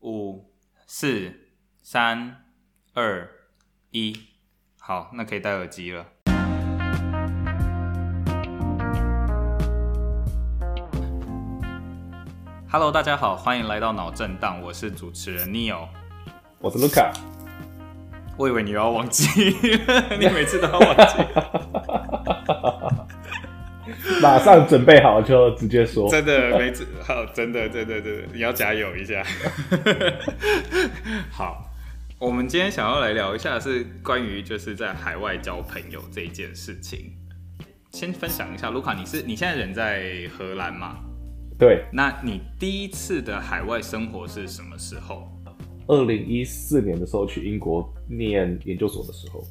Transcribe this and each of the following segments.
五、四、三、二、一，好，那可以戴耳机了。Hello，大家好，欢迎来到脑震荡，我是主持人 Neo，我是 Luca。我以为你要忘记，你每次都要忘记。马上准备好就直接说，真的没次好，真的，真的，真的，你要加油一下。好，我们今天想要来聊一下是关于就是在海外交朋友这一件事情。先分享一下，卢卡，你是你现在人在荷兰吗？对。那你第一次的海外生活是什么时候？二零一四年的时候去英国念研究所的时候。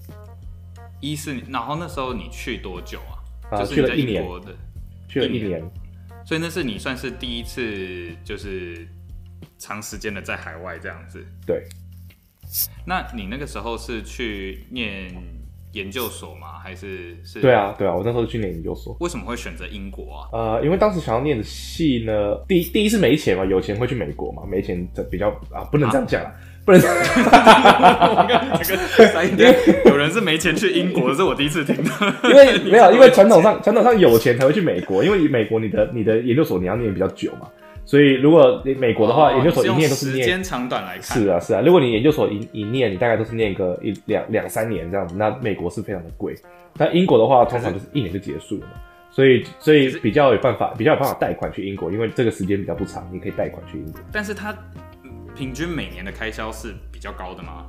一四年，然后那时候你去多久啊？啊，就是你在英国的，去了一年，去了一年，所以那是你算是第一次，就是长时间的在海外这样子。对，那你那个时候是去念研究所吗？还是是？对啊，对啊，我那时候去念研究所。为什么会选择英国啊？呃，因为当时想要念的系呢，第一第一是没钱嘛，有钱会去美国嘛，没钱这比较啊，不能这样讲。啊不能，有人是没钱去英国，这是我第一次听到。因为没有，因为传统上传统上有钱才会去美国，因为美国你的你的研究所你要念比较久嘛，所以如果你美国的话，哦、研究所一念都是念时间长短来看。是啊是啊，如果你研究所一一念，你大概都是念个一两两三年这样子，那美国是非常的贵。但英国的话，通常就是一年就结束了嘛，所以所以比较有办法比较有办法贷款去英国，因为这个时间比较不长，你可以贷款去英国。但是它。平均每年的开销是比较高的吗？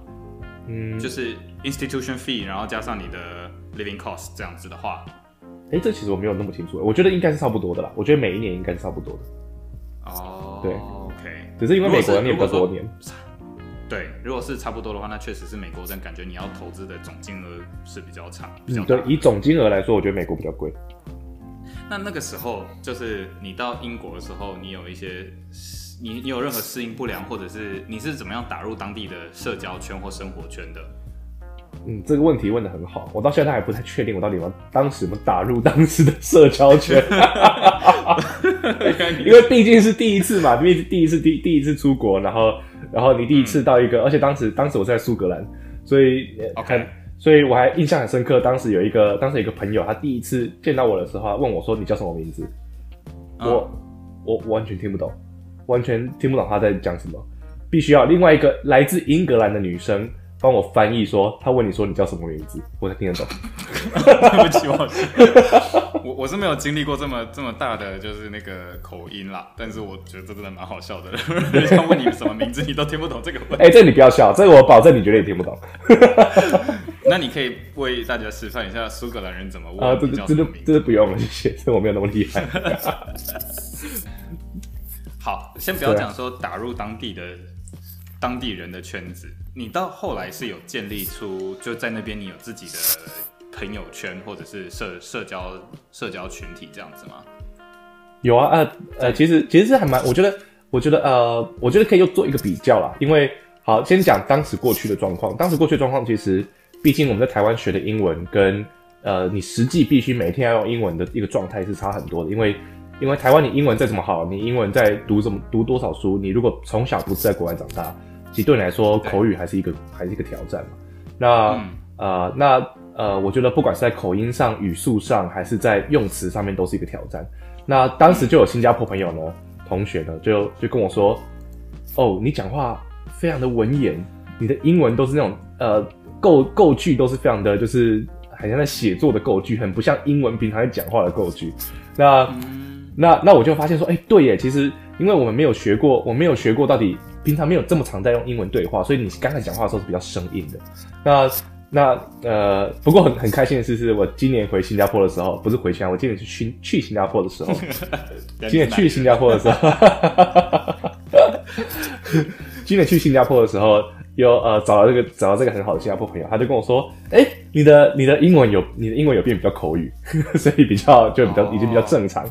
嗯，就是 institution fee，然后加上你的 living cost 这样子的话，哎、欸，这其实我没有那么清楚，我觉得应该是差不多的啦。我觉得每一年应该是差不多的。哦，对，OK，只是因为美国要念比较多年。对，如果是差不多的话，那确实是美国人感觉你要投资的总金额是比较长，比较对，以总金额来说，我觉得美国比较贵。那那个时候，就是你到英国的时候，你有一些。你你有任何适应不良，或者是你是怎么样打入当地的社交圈或生活圈的？嗯，这个问题问的很好，我到现在还不太确定我到底有当时怎么打入当时的社交圈，因为毕竟是第一次嘛，毕竟是第一次第第一次出国，然后然后你第一次到一个，嗯、而且当时当时我在苏格兰，所以 OK，所以我还印象很深刻，当时有一个当时有一个朋友，他第一次见到我的时候，问我说，你叫什么名字？嗯、我我完全听不懂。完全听不懂他在讲什么，必须要另外一个来自英格兰的女生帮我翻译，说他问你说你叫什么名字，我才听得懂。对不起，我 我我是没有经历过这么这么大的就是那个口音啦，但是我觉得这真的蛮好笑的。人家问你什么名字，你都听不懂这个问题。哎、欸，这你不要笑，这个我保证你绝对也听不懂。那你可以为大家示范一下苏格兰人怎么问啊？这个这个这个不用了，谢谢，这我没有那么厉害。好，先不要讲说打入当地的当地人的圈子，你到后来是有建立出就在那边你有自己的朋友圈或者是社社交社交群体这样子吗？有啊，呃呃，其实其实是还蛮，我觉得我觉得呃，我觉得可以又做一个比较啦，因为好，先讲当时过去的状况，当时过去的状况其实，毕竟我们在台湾学的英文跟呃你实际必须每天要用英文的一个状态是差很多的，因为。因为台湾，你英文再怎么好，你英文再读怎么读多少书，你如果从小不是在国外长大，其实对你来说口语还是一个还是一个挑战嘛。那、嗯、呃那呃，我觉得不管是在口音上、语速上，还是在用词上面，都是一个挑战。那当时就有新加坡朋友呢，同学呢，就就跟我说：“哦，你讲话非常的文言，你的英文都是那种呃构构句都是非常的，就是好像在写作的构句，很不像英文平常在讲话的构句。”那。嗯那那我就发现说，哎、欸，对耶，其实因为我们没有学过，我没有学过到底平常没有这么常在用英文对话，所以你刚才讲话的时候是比较生硬的。那那呃，不过很很开心的是，是我今年回新加坡的时候，不是回新加坡，我今年是去去新加坡的时候，今年去新加坡的时候，今年去新加坡的时候，有呃找到这个找到这个很好的新加坡朋友，他就跟我说，哎、欸，你的你的英文有你的英文有变比较口语，所以比较就比较已经比较正常。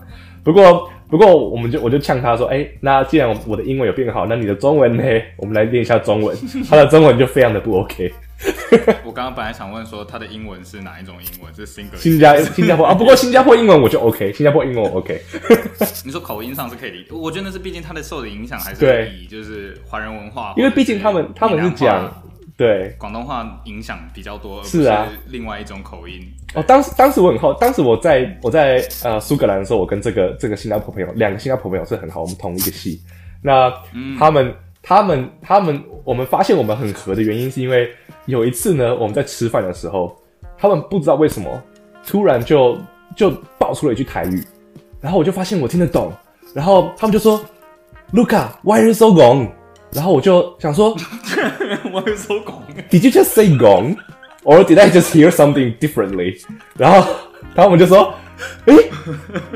不过，不过，我们就我就呛他说：“哎、欸，那既然我的英文有变好，那你的中文呢？我们来练一下中文。”他的中文就非常的不 OK。我刚刚本来想问说他的英文是哪一种英文？是 Singlish 新加新加坡啊，不过新加坡英文我就 OK，新加坡英文我 OK。你说口音上是可以理解，我觉得那是毕竟他的受的影响还是以就是华人文化，因为毕竟他们他们是讲对广东话影响比较多，是啊，另外一种口音。哦，当时当时我很好，当时我在我在呃苏格兰的时候，我跟这个这个新加坡朋友，两个新加坡朋友是很好，我们同一个系。那、嗯、他们他们他们，我们发现我们很合的原因，是因为有一次呢，我们在吃饭的时候，他们不知道为什么突然就就爆出了一句台语，然后我就发现我听得懂，然后他们就说，Luca，why are you so gong？然后我就想说 are you so gong？Did you just say gong？Or did I just hear something differently？然后，然后我们就说，诶，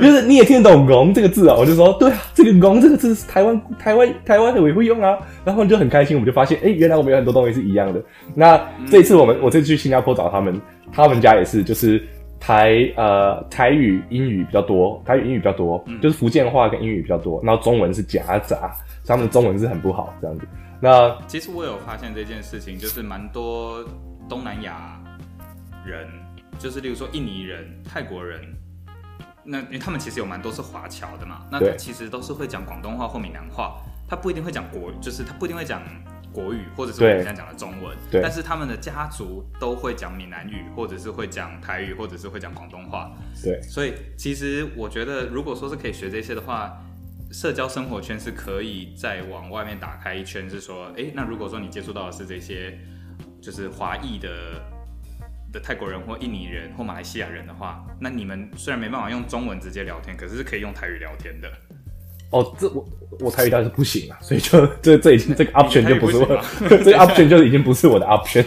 就是你也听得懂“拱”这个字啊？我就说，对啊，这个“拱”这个字是台湾台湾台湾的也会用啊。然后就很开心，我们就发现，诶，原来我们有很多东西是一样的。那这一次我们，我这次去新加坡找他们，他们家也是，就是台呃台语英语比较多，台语英语比较多，就是福建话跟英语比较多，然后中文是夹杂，他们的中文是很不好这样子。那其实我有发现这件事情，就是蛮多。东南亚人，就是例如说印尼人、泰国人，那因为他们其实有蛮多是华侨的嘛，那他其实都是会讲广东话或闽南话，他不一定会讲国，就是他不一定会讲国语，或者是我们现在讲的中文，但是他们的家族都会讲闽南语，或者是会讲台语，或者是会讲广东话，对，所以其实我觉得，如果说是可以学这些的话，社交生活圈是可以再往外面打开一圈，是说，哎，那如果说你接触到的是这些。就是华裔的的泰国人或印尼人或马来西亚人的话，那你们虽然没办法用中文直接聊天，可是是可以用台语聊天的。哦，这我我台语当然是不行啊，所以就这这已经这个 option 就不是我，这个 option 就已经不是我的 option，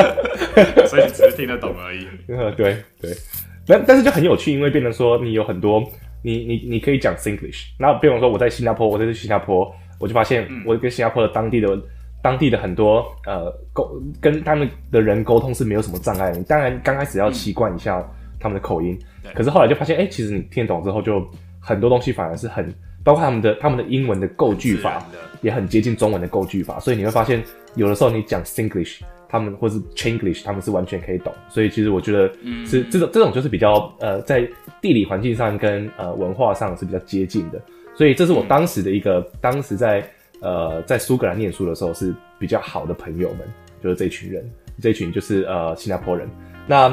所以你只是听得懂而已。呃，对对，但但是就很有趣，因为变成说你有很多你你你可以讲 Singlish，那比方说我在新加坡，我在新加坡，我就发现我跟新加坡的当地的。当地的很多呃沟跟他们的人沟通是没有什么障碍的，你当然刚开始要习惯一下他们的口音，嗯、可是后来就发现，哎、欸，其实你听懂之后，就很多东西反而是很，包括他们的他们的英文的构句法也很接近中文的构句法，所以你会发现，有的时候你讲 Singlish，他们或是 Chinglish，他们是完全可以懂。所以其实我觉得是这种、嗯、这种就是比较呃在地理环境上跟呃文化上是比较接近的，所以这是我当时的一个、嗯、当时在。呃，在苏格兰念书的时候是比较好的朋友们，就是这群人，这群就是呃新加坡人。那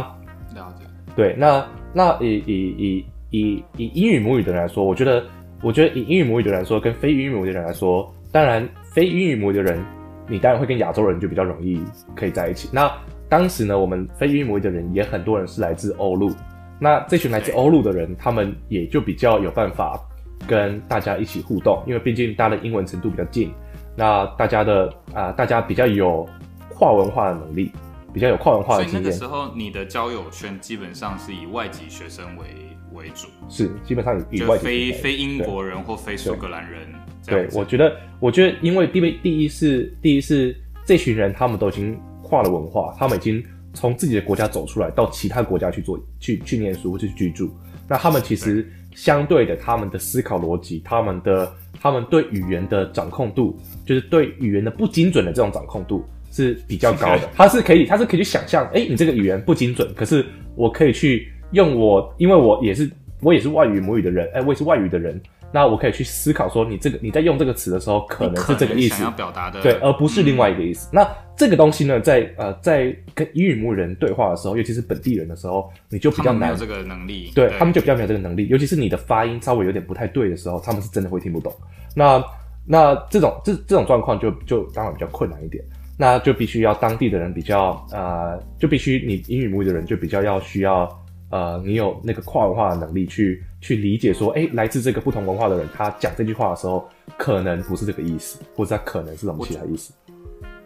了解，对，那那以以以以以英语母语的人来说，我觉得，我觉得以英语母语的人来说，跟非英语母语的人来说，当然非英语母语的人，你当然会跟亚洲人就比较容易可以在一起。那当时呢，我们非英语母语的人也很多人是来自欧陆，那这群来自欧陆的人，他们也就比较有办法。跟大家一起互动，因为毕竟大家的英文程度比较近，那大家的啊、大家比较有跨文化的能力，比较有跨文化的经验。那时候，你的交友圈基本上是以外籍学生为为主，是基本上以外非非英国人或非苏格兰人。对，我觉得，我觉得，因为第一第一是第一是这群人，他们都已经跨了文化，他们已经从自己的国家走出来，到其他国家去做去去念书或去居住，那他们其实。相对的，他们的思考逻辑，他们的他们对语言的掌控度，就是对语言的不精准的这种掌控度是比较高的。他是可以，他是可以去想象，哎、欸，你这个语言不精准，可是我可以去用我，因为我也是我也是外语母语的人，哎、欸，我也是外语的人。那我可以去思考说，你这个你在用这个词的时候，可能是这个意思，想要表达的，对，而不是另外一个意思。嗯、那这个东西呢，在呃，在跟英语母语人对话的时候，尤其是本地人的时候，你就比较难，没有这个能力，对，对他们就比较没有这个能力。尤其是你的发音稍微有点不太对的时候，他们是真的会听不懂。那那这种这这种状况就就当然比较困难一点，那就必须要当地的人比较呃，就必须你英语母语的人就比较要需要。呃，你有那个跨文化的能力去去理解说，哎、欸，来自这个不同文化的人，他讲这句话的时候，可能不是这个意思，或者他可能是什么其他意思。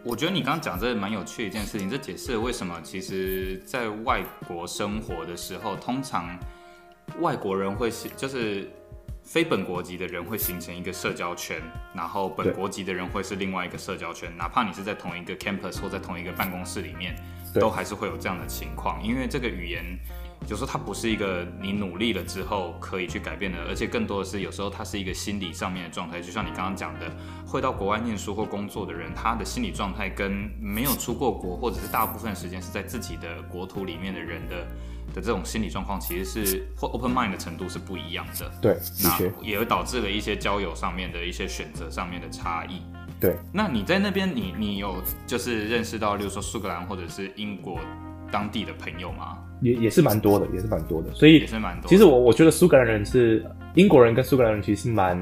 我觉得你刚刚讲这蛮有趣的一件事情，这解释了为什么其实，在外国生活的时候，通常外国人会就是非本国籍的人会形成一个社交圈，然后本国籍的人会是另外一个社交圈。哪怕你是在同一个 campus 或在同一个办公室里面，都还是会有这样的情况。因为这个语言有时候它不是一个你努力了之后可以去改变的，而且更多的是有时候它是一个心理上面的状态。就像你刚刚讲的，会到国外念书或工作的人，他的心理状态跟没有出过国，或者是大部分时间是在自己的国土里面的人的。的这种心理状况其实是或 open mind 的程度是不一样的，对，那也会导致了一些交友上面的一些选择上面的差异，对。那你在那边，你你有就是认识到，例如说苏格兰或者是英国当地的朋友吗？也也是蛮多的，也是蛮多的，所以也是蛮多。其实我我觉得苏格兰人是英国人跟苏格兰人其实是蛮，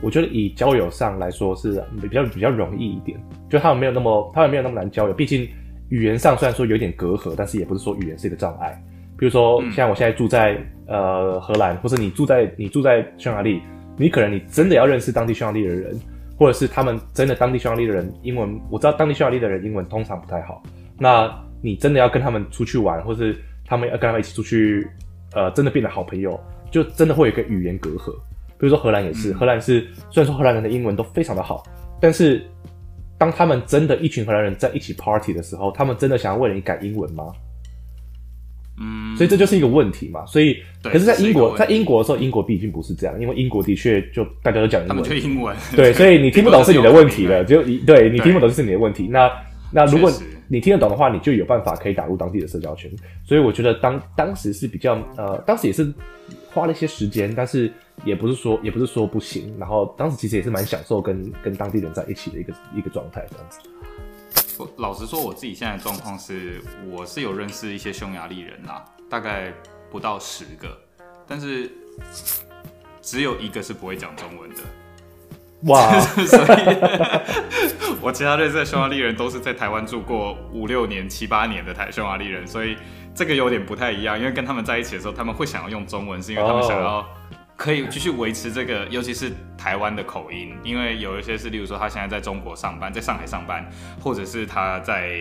我觉得以交友上来说是比较比较容易一点，就他们没有那么他们没有那么难交友，毕竟语言上虽然说有点隔阂，但是也不是说语言是一个障碍。比如说，像我现在住在、嗯、呃荷兰，或者你住在你住在匈牙利，你可能你真的要认识当地匈牙利的人，或者是他们真的当地匈牙利的人英文，我知道当地匈牙利的人英文通常不太好，那你真的要跟他们出去玩，或是他们要跟他们一起出去，呃，真的变得好朋友，就真的会有一个语言隔阂。比如说荷兰也是，嗯、荷兰是虽然说荷兰人的英文都非常的好，但是当他们真的一群荷兰人在一起 party 的时候，他们真的想要为了你改英文吗？嗯，所以这就是一个问题嘛。所以，可是，在英国，在英国的时候，英国毕竟不是这样，因为英国的确就大家都讲英文，他们英文，对，所以你听不懂是你的问题了，就你对你听不懂是你的问题。那那如果你听得懂的话，你就有办法可以打入当地的社交圈。所以我觉得当当时是比较呃，当时也是花了一些时间，但是也不是说也不是说不行。然后当时其实也是蛮享受跟跟当地人在一起的一个 一个状态这样子。老实说，我自己现在的状况是，我是有认识一些匈牙利人啦，大概不到十个，但是只有一个是不会讲中文的。哇！所以，我其他认识的匈牙利人都是在台湾住过五六年、七八年的台匈牙利人，所以这个有点不太一样。因为跟他们在一起的时候，他们会想要用中文，是因为他们想要。可以继续维持这个，尤其是台湾的口音，因为有一些是，例如说他现在在中国上班，在上海上班，或者是他在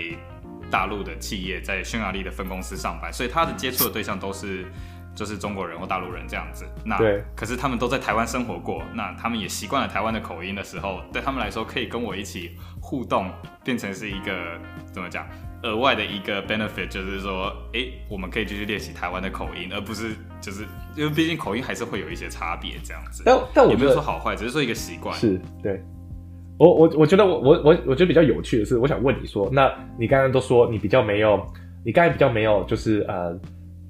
大陆的企业，在匈牙利的分公司上班，所以他的接触的对象都是就是中国人或大陆人这样子。那对，可是他们都在台湾生活过，那他们也习惯了台湾的口音的时候，对他们来说，可以跟我一起互动，变成是一个怎么讲？额外的一个 benefit 就是说，哎、欸，我们可以继续练习台湾的口音，而不是就是因为毕竟口音还是会有一些差别这样子。但但我没有说好坏，只是说一个习惯。是对。我我我觉得我我我我觉得比较有趣的是，我想问你说，那你刚刚都说你比较没有，你刚才比较没有就是呃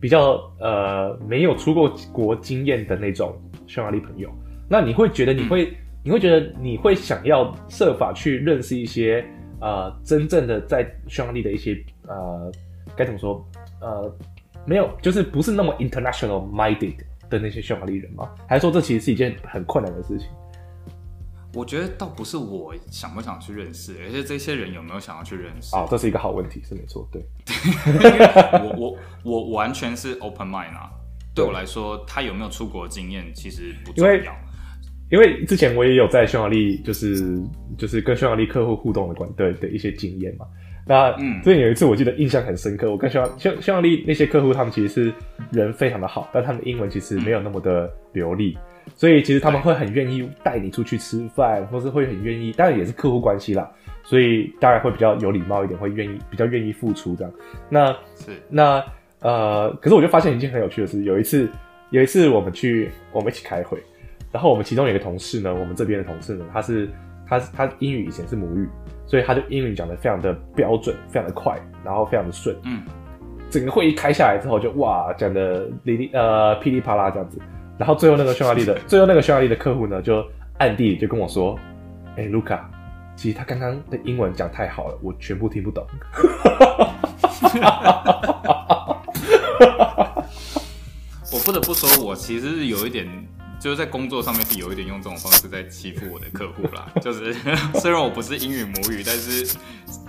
比较呃没有出过国经验的那种匈牙利朋友，那你会觉得你会、嗯、你会觉得你会想要设法去认识一些？呃，真正的在匈牙利的一些呃，该怎么说？呃，没有，就是不是那么 international minded 的那些匈牙利人吗？还是说这其实是一件很困难的事情？我觉得倒不是我想不想去认识，而是这些人有没有想要去认识。哦，这是一个好问题，是没错，对。我我我完全是 open mind 啊，对我来说，他有没有出国经验其实不重要。因为之前我也有在匈牙利，就是就是跟匈牙利客户互动的关对的一些经验嘛。那嗯，之前有一次我记得印象很深刻，我跟匈牙匈匈牙利那些客户，他们其实是人非常的好，但他们的英文其实没有那么的流利，所以其实他们会很愿意带你出去吃饭，或是会很愿意，当然也是客户关系啦，所以当然会比较有礼貌一点，会愿意比较愿意付出这样。那是那呃，可是我就发现一件很有趣的事，有一次有一次我们去我们一起开会。然后我们其中有一个同事呢，我们这边的同事呢，他是他他英语以前是母语，所以他就英语讲的非常的标准，非常的快，然后非常的顺。嗯，整个会议开下来之后就，就哇讲的哩哩呃噼里啪啦这样子。然后最后那个匈牙利的最后那个匈牙利的客户呢，就暗地里就跟我说：“哎，卢卡，其实他刚刚的英文讲太好了，我全部听不懂。”我不得不说，我其实是有一点。就是在工作上面是有一点用这种方式在欺负我的客户啦。就是 虽然我不是英语母语，但是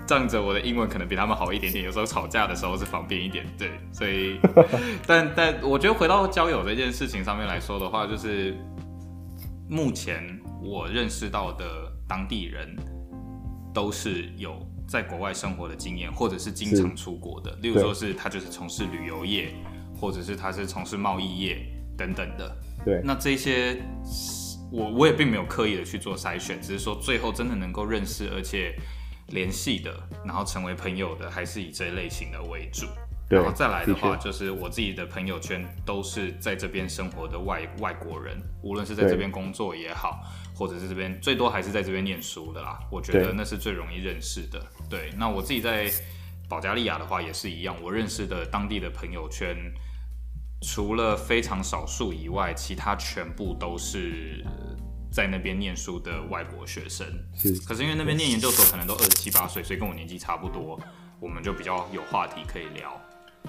仗着我的英文可能比他们好一点点，有时候吵架的时候是方便一点。对，所以，但但我觉得回到交友这件事情上面来说的话，就是目前我认识到的当地人都是有在国外生活的经验，或者是经常出国的。例如说是他就是从事旅游业，或者是他是从事贸易业等等的。对，那这些我我也并没有刻意的去做筛选，只是说最后真的能够认识而且联系的，然后成为朋友的，还是以这类型的为主。然后再来的话，就是我自己的朋友圈都是在这边生活的外外国人，无论是在这边工作也好，或者是这边最多还是在这边念书的啦。我觉得那是最容易认识的。对，那我自己在保加利亚的话也是一样，我认识的当地的朋友圈，除了非常少数以外，其他全部都是在那边念书的外国学生。是，可是因为那边念研究所可能都二十七八岁，所以跟我年纪差不多，我们就比较有话题可以聊。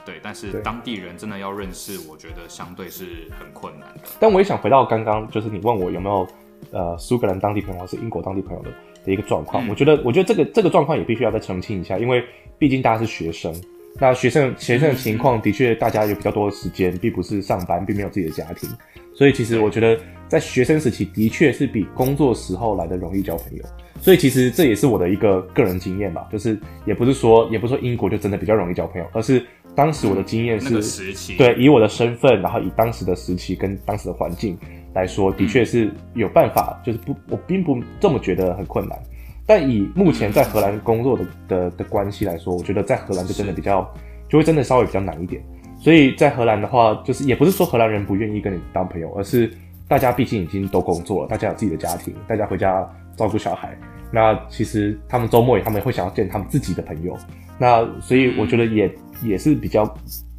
对，但是当地人真的要认识，我觉得相对是很困难的。但我也想回到刚刚，就是你问我有没有呃苏格兰当地朋友或是英国当地朋友的的一个状况。嗯、我觉得，我觉得这个这个状况也必须要再澄清一下，因为毕竟大家是学生，那学生学生的情况的确大家有比较多的时间，并不是上班，并没有自己的家庭，所以其实我觉得在学生时期的确是比工作时候来的容易交朋友。所以其实这也是我的一个个人经验吧，就是也不是说也不是说英国就真的比较容易交朋友，而是。当时我的经验是，那个时期，对，以我的身份，然后以当时的时期跟当时的环境来说，的确是有办法，就是不，我并不这么觉得很困难。但以目前在荷兰工作的的的关系来说，我觉得在荷兰就真的比较，就会真的稍微比较难一点。所以在荷兰的话，就是也不是说荷兰人不愿意跟你当朋友，而是大家毕竟已经都工作了，大家有自己的家庭，大家回家照顾小孩。那其实他们周末也他们会想要见他们自己的朋友。那所以我觉得也。也是比较，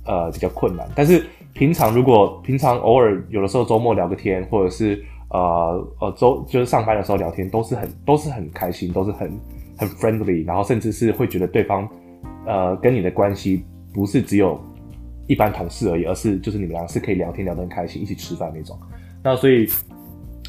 呃，比较困难。但是平常如果平常偶尔有的时候周末聊个天，或者是呃呃周就是上班的时候聊天，都是很都是很开心，都是很很 friendly，然后甚至是会觉得对方呃跟你的关系不是只有一般同事而已，而是就是你们俩是可以聊天聊得很开心，一起吃饭那种。那所以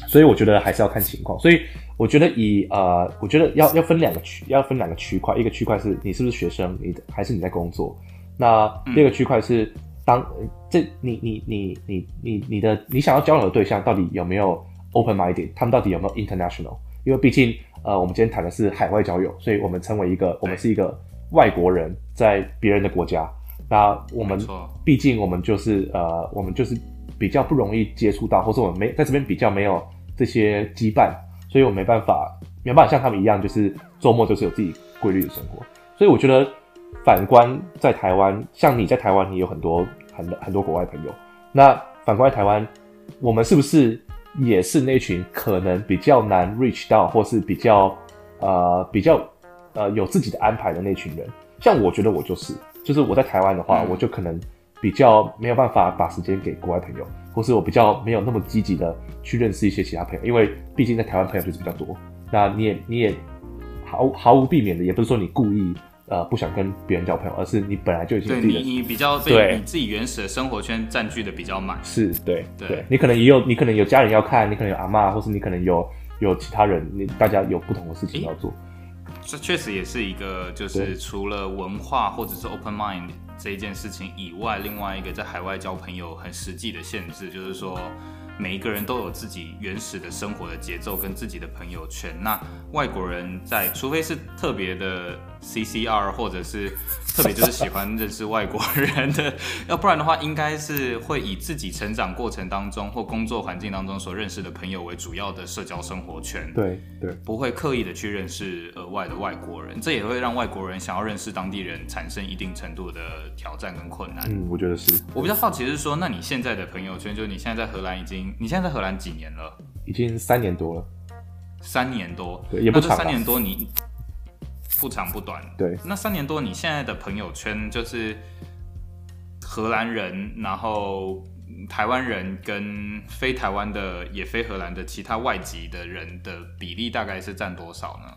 所以我觉得还是要看情况。所以我觉得以呃我觉得要要分两个区要分两个区块，一个区块是你是不是学生，你的还是你在工作。那第二个区块是当这你你你你你你的你想要交流的对象到底有没有 open minded，他们到底有没有 international？因为毕竟呃我们今天谈的是海外交友，所以我们称为一个我们是一个外国人在别人的国家。那我们毕竟我们就是呃我们就是比较不容易接触到，或是我们没在这边比较没有这些羁绊，所以我没办法没办法像他们一样，就是周末就是有自己规律的生活。所以我觉得。反观在台湾，像你在台湾，你有很多很很多国外朋友。那反观在台湾，我们是不是也是那群可能比较难 reach 到，或是比较呃比较呃有自己的安排的那群人？像我觉得我就是，就是我在台湾的话，嗯、我就可能比较没有办法把时间给国外朋友，或是我比较没有那么积极的去认识一些其他朋友，因为毕竟在台湾朋友就是比较多。那你也你也毫毫无避免的，也不是说你故意。呃，不想跟别人交朋友，而是你本来就已经对你，你比较被你自己原始的生活圈占据的比较满。是，对，对，对，你可能也有，你可能有家人要看，你可能有阿妈，或是你可能有有其他人，你大家有不同的事情要做。这确实也是一个，就是除了文化或者是 open mind 这一件事情以外，另外一个在海外交朋友很实际的限制，就是说。每一个人都有自己原始的生活的节奏跟自己的朋友圈。那外国人在，除非是特别的 CCR，或者是特别就是喜欢认识外国人的，要不然的话，应该是会以自己成长过程当中或工作环境当中所认识的朋友为主要的社交生活圈。对对，不会刻意的去认识额外的外国人，这也会让外国人想要认识当地人产生一定程度的挑战跟困难。嗯，我觉得是。我比较好奇是说，那你现在的朋友圈，就是你现在在荷兰已经。你现在在荷兰几年了？已经三年多了。三年多，对，也不长。三年多，你不长不短。对，那三年多，你现在的朋友圈就是荷兰人，然后台湾人跟非台湾的，也非荷兰的其他外籍的人的比例大概是占多少呢？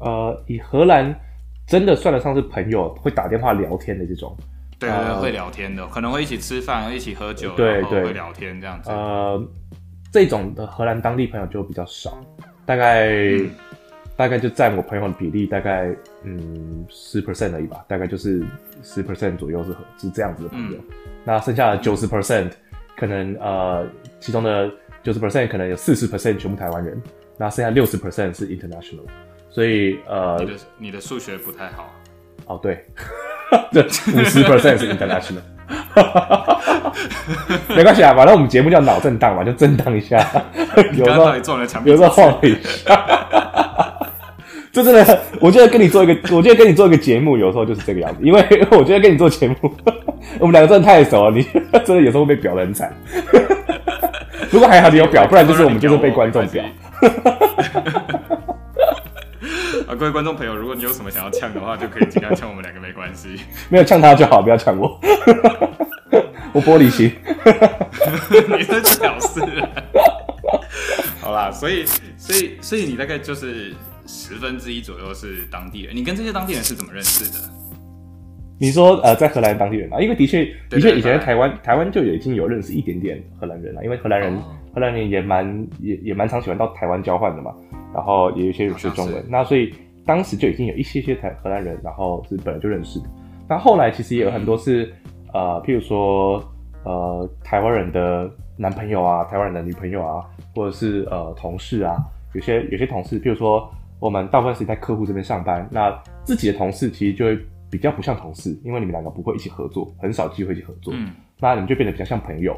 呃，以荷兰真的算得上是朋友，会打电话聊天的这种。对，呃、会聊天的，可能会一起吃饭，一起喝酒，对对，会聊天这样子。呃，这种的荷兰当地朋友就比较少，大概、嗯、大概就占我朋友的比例大概嗯十 percent 而已吧，大概就是十 percent 左右是是这样子的朋友。嗯、那剩下的九十 percent 可能呃其中的九十 percent 可能有四十 percent 全部台湾人，那剩下六十 percent 是 international。所以呃，你的你的数学不太好。哦，对。对五十 percent 是 international，没关系啊，反正我们节目叫脑震荡嘛，就震荡一下。有时候撞了墙壁，有时候晃一下。就真的，我觉得跟你做一个，我觉得跟你做一个节目，有时候就是这个样子。因为 我觉得跟你做节目，我们两个真的太熟了，你真的有时候会被表的很惨。如果还好你有表，不然就是我们就是被观众表。啊，各位观众朋友，如果你有什么想要呛的话，就可以尽量呛我们两个，没关系。没有呛他就好，不要呛我。我玻璃心。你真是屌丝。好啦，所以，所以，所以你大概就是。十分之一左右是当地人，你跟这些当地人是怎么认识的？你说呃，在荷兰当地人啊，因为的确的确以前在台湾台湾就已经有认识一点点荷兰人了，因为荷兰人、哦、荷兰人也蛮也也蛮常喜欢到台湾交换的嘛，然后也有一些人学中文，那所以当时就已经有一些些台荷兰人，然后是本来就认识的。那后来其实也有很多是、嗯、呃，譬如说呃，台湾人的男朋友啊，台湾人的女朋友啊，或者是呃同事啊，有些有些同事，譬如说。我们大部分时间在客户这边上班，那自己的同事其实就会比较不像同事，因为你们两个不会一起合作，很少机会一起合作。嗯，那你们就变得比较像朋友。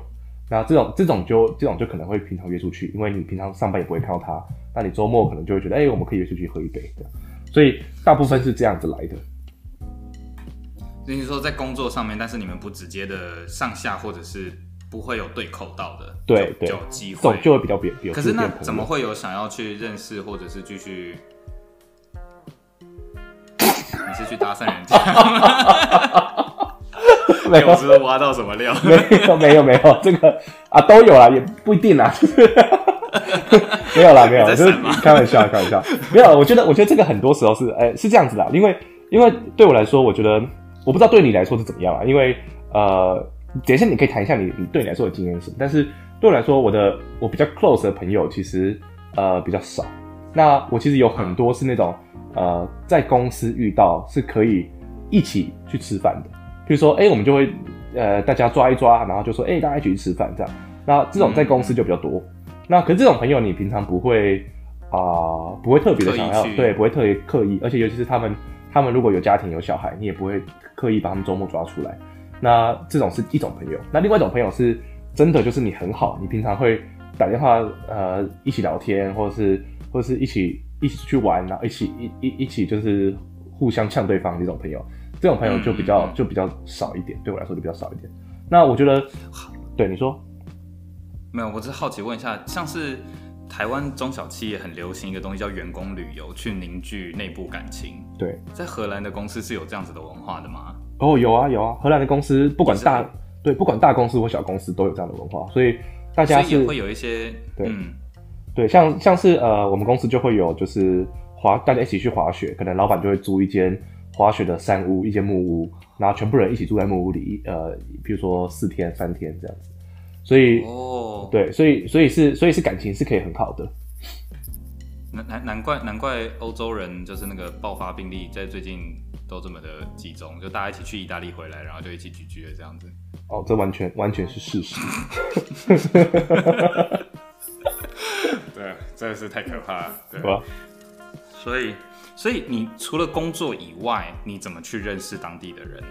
那这种这种就这种就可能会平常约出去，因为你平常上班也不会看到他，那你周末可能就会觉得，哎、欸，我们可以约出去喝一杯的。所以大部分是这样子来的。你说在工作上面，但是你们不直接的上下，或者是不会有对口到的，对对，就有机会，就会比较别别。可是那怎么会有想要去认识，或者是继续？你是去搭讪人家？没有，我是不是挖到什么料？没有，没有，没有，这个啊都有啦，也不一定啦。没有啦，没有，就是开玩笑，开玩笑。没有，我觉得，我觉得这个很多时候是，哎、欸，是这样子的，因为，因为对我来说，我觉得，我不知道对你来说是怎么样啊。因为，呃，等一下你可以谈一下你，你对你来说的经验是什么。但是对我来说，我的我比较 close 的朋友其实呃比较少。那我其实有很多是那种。呃，在公司遇到是可以一起去吃饭的，比如说，哎、欸，我们就会呃大家抓一抓，然后就说，哎、欸，大家一起去吃饭这样。那这种在公司就比较多。嗯、那可是这种朋友，你平常不会啊、呃，不会特别的想要，对，不会特别刻意，而且尤其是他们，他们如果有家庭有小孩，你也不会刻意把他们周末抓出来。那这种是一种朋友。那另外一种朋友是真的就是你很好，你平常会打电话呃一起聊天，或者是或者是一起。一起去玩，然后一起一一一起就是互相呛对方这种朋友，这种朋友就比较、嗯、就比较少一点，对我来说就比较少一点。那我觉得，对你说，没有，我只是好奇问一下，像是台湾中小企业很流行一个东西叫员工旅游，去凝聚内部感情。对，在荷兰的公司是有这样子的文化的吗？哦，有啊有啊，荷兰的公司不管大对不管大公司或小公司都有这样的文化，所以大家是也会有一些对。嗯。对，像像是呃，我们公司就会有就是滑，大家一起去滑雪，可能老板就会租一间滑雪的山屋，一间木屋，然后全部人一起住在木屋里，呃，比如说四天三天这样子，所以哦，对，所以所以是所以是感情是可以很好的。难难难怪难怪欧洲人就是那个爆发病例在最近都这么的集中，就大家一起去意大利回来，然后就一起聚聚了这样子。哦，这完全完全是事实。对，真的是太可怕了。对，所以，所以你除了工作以外，你怎么去认识当地的人？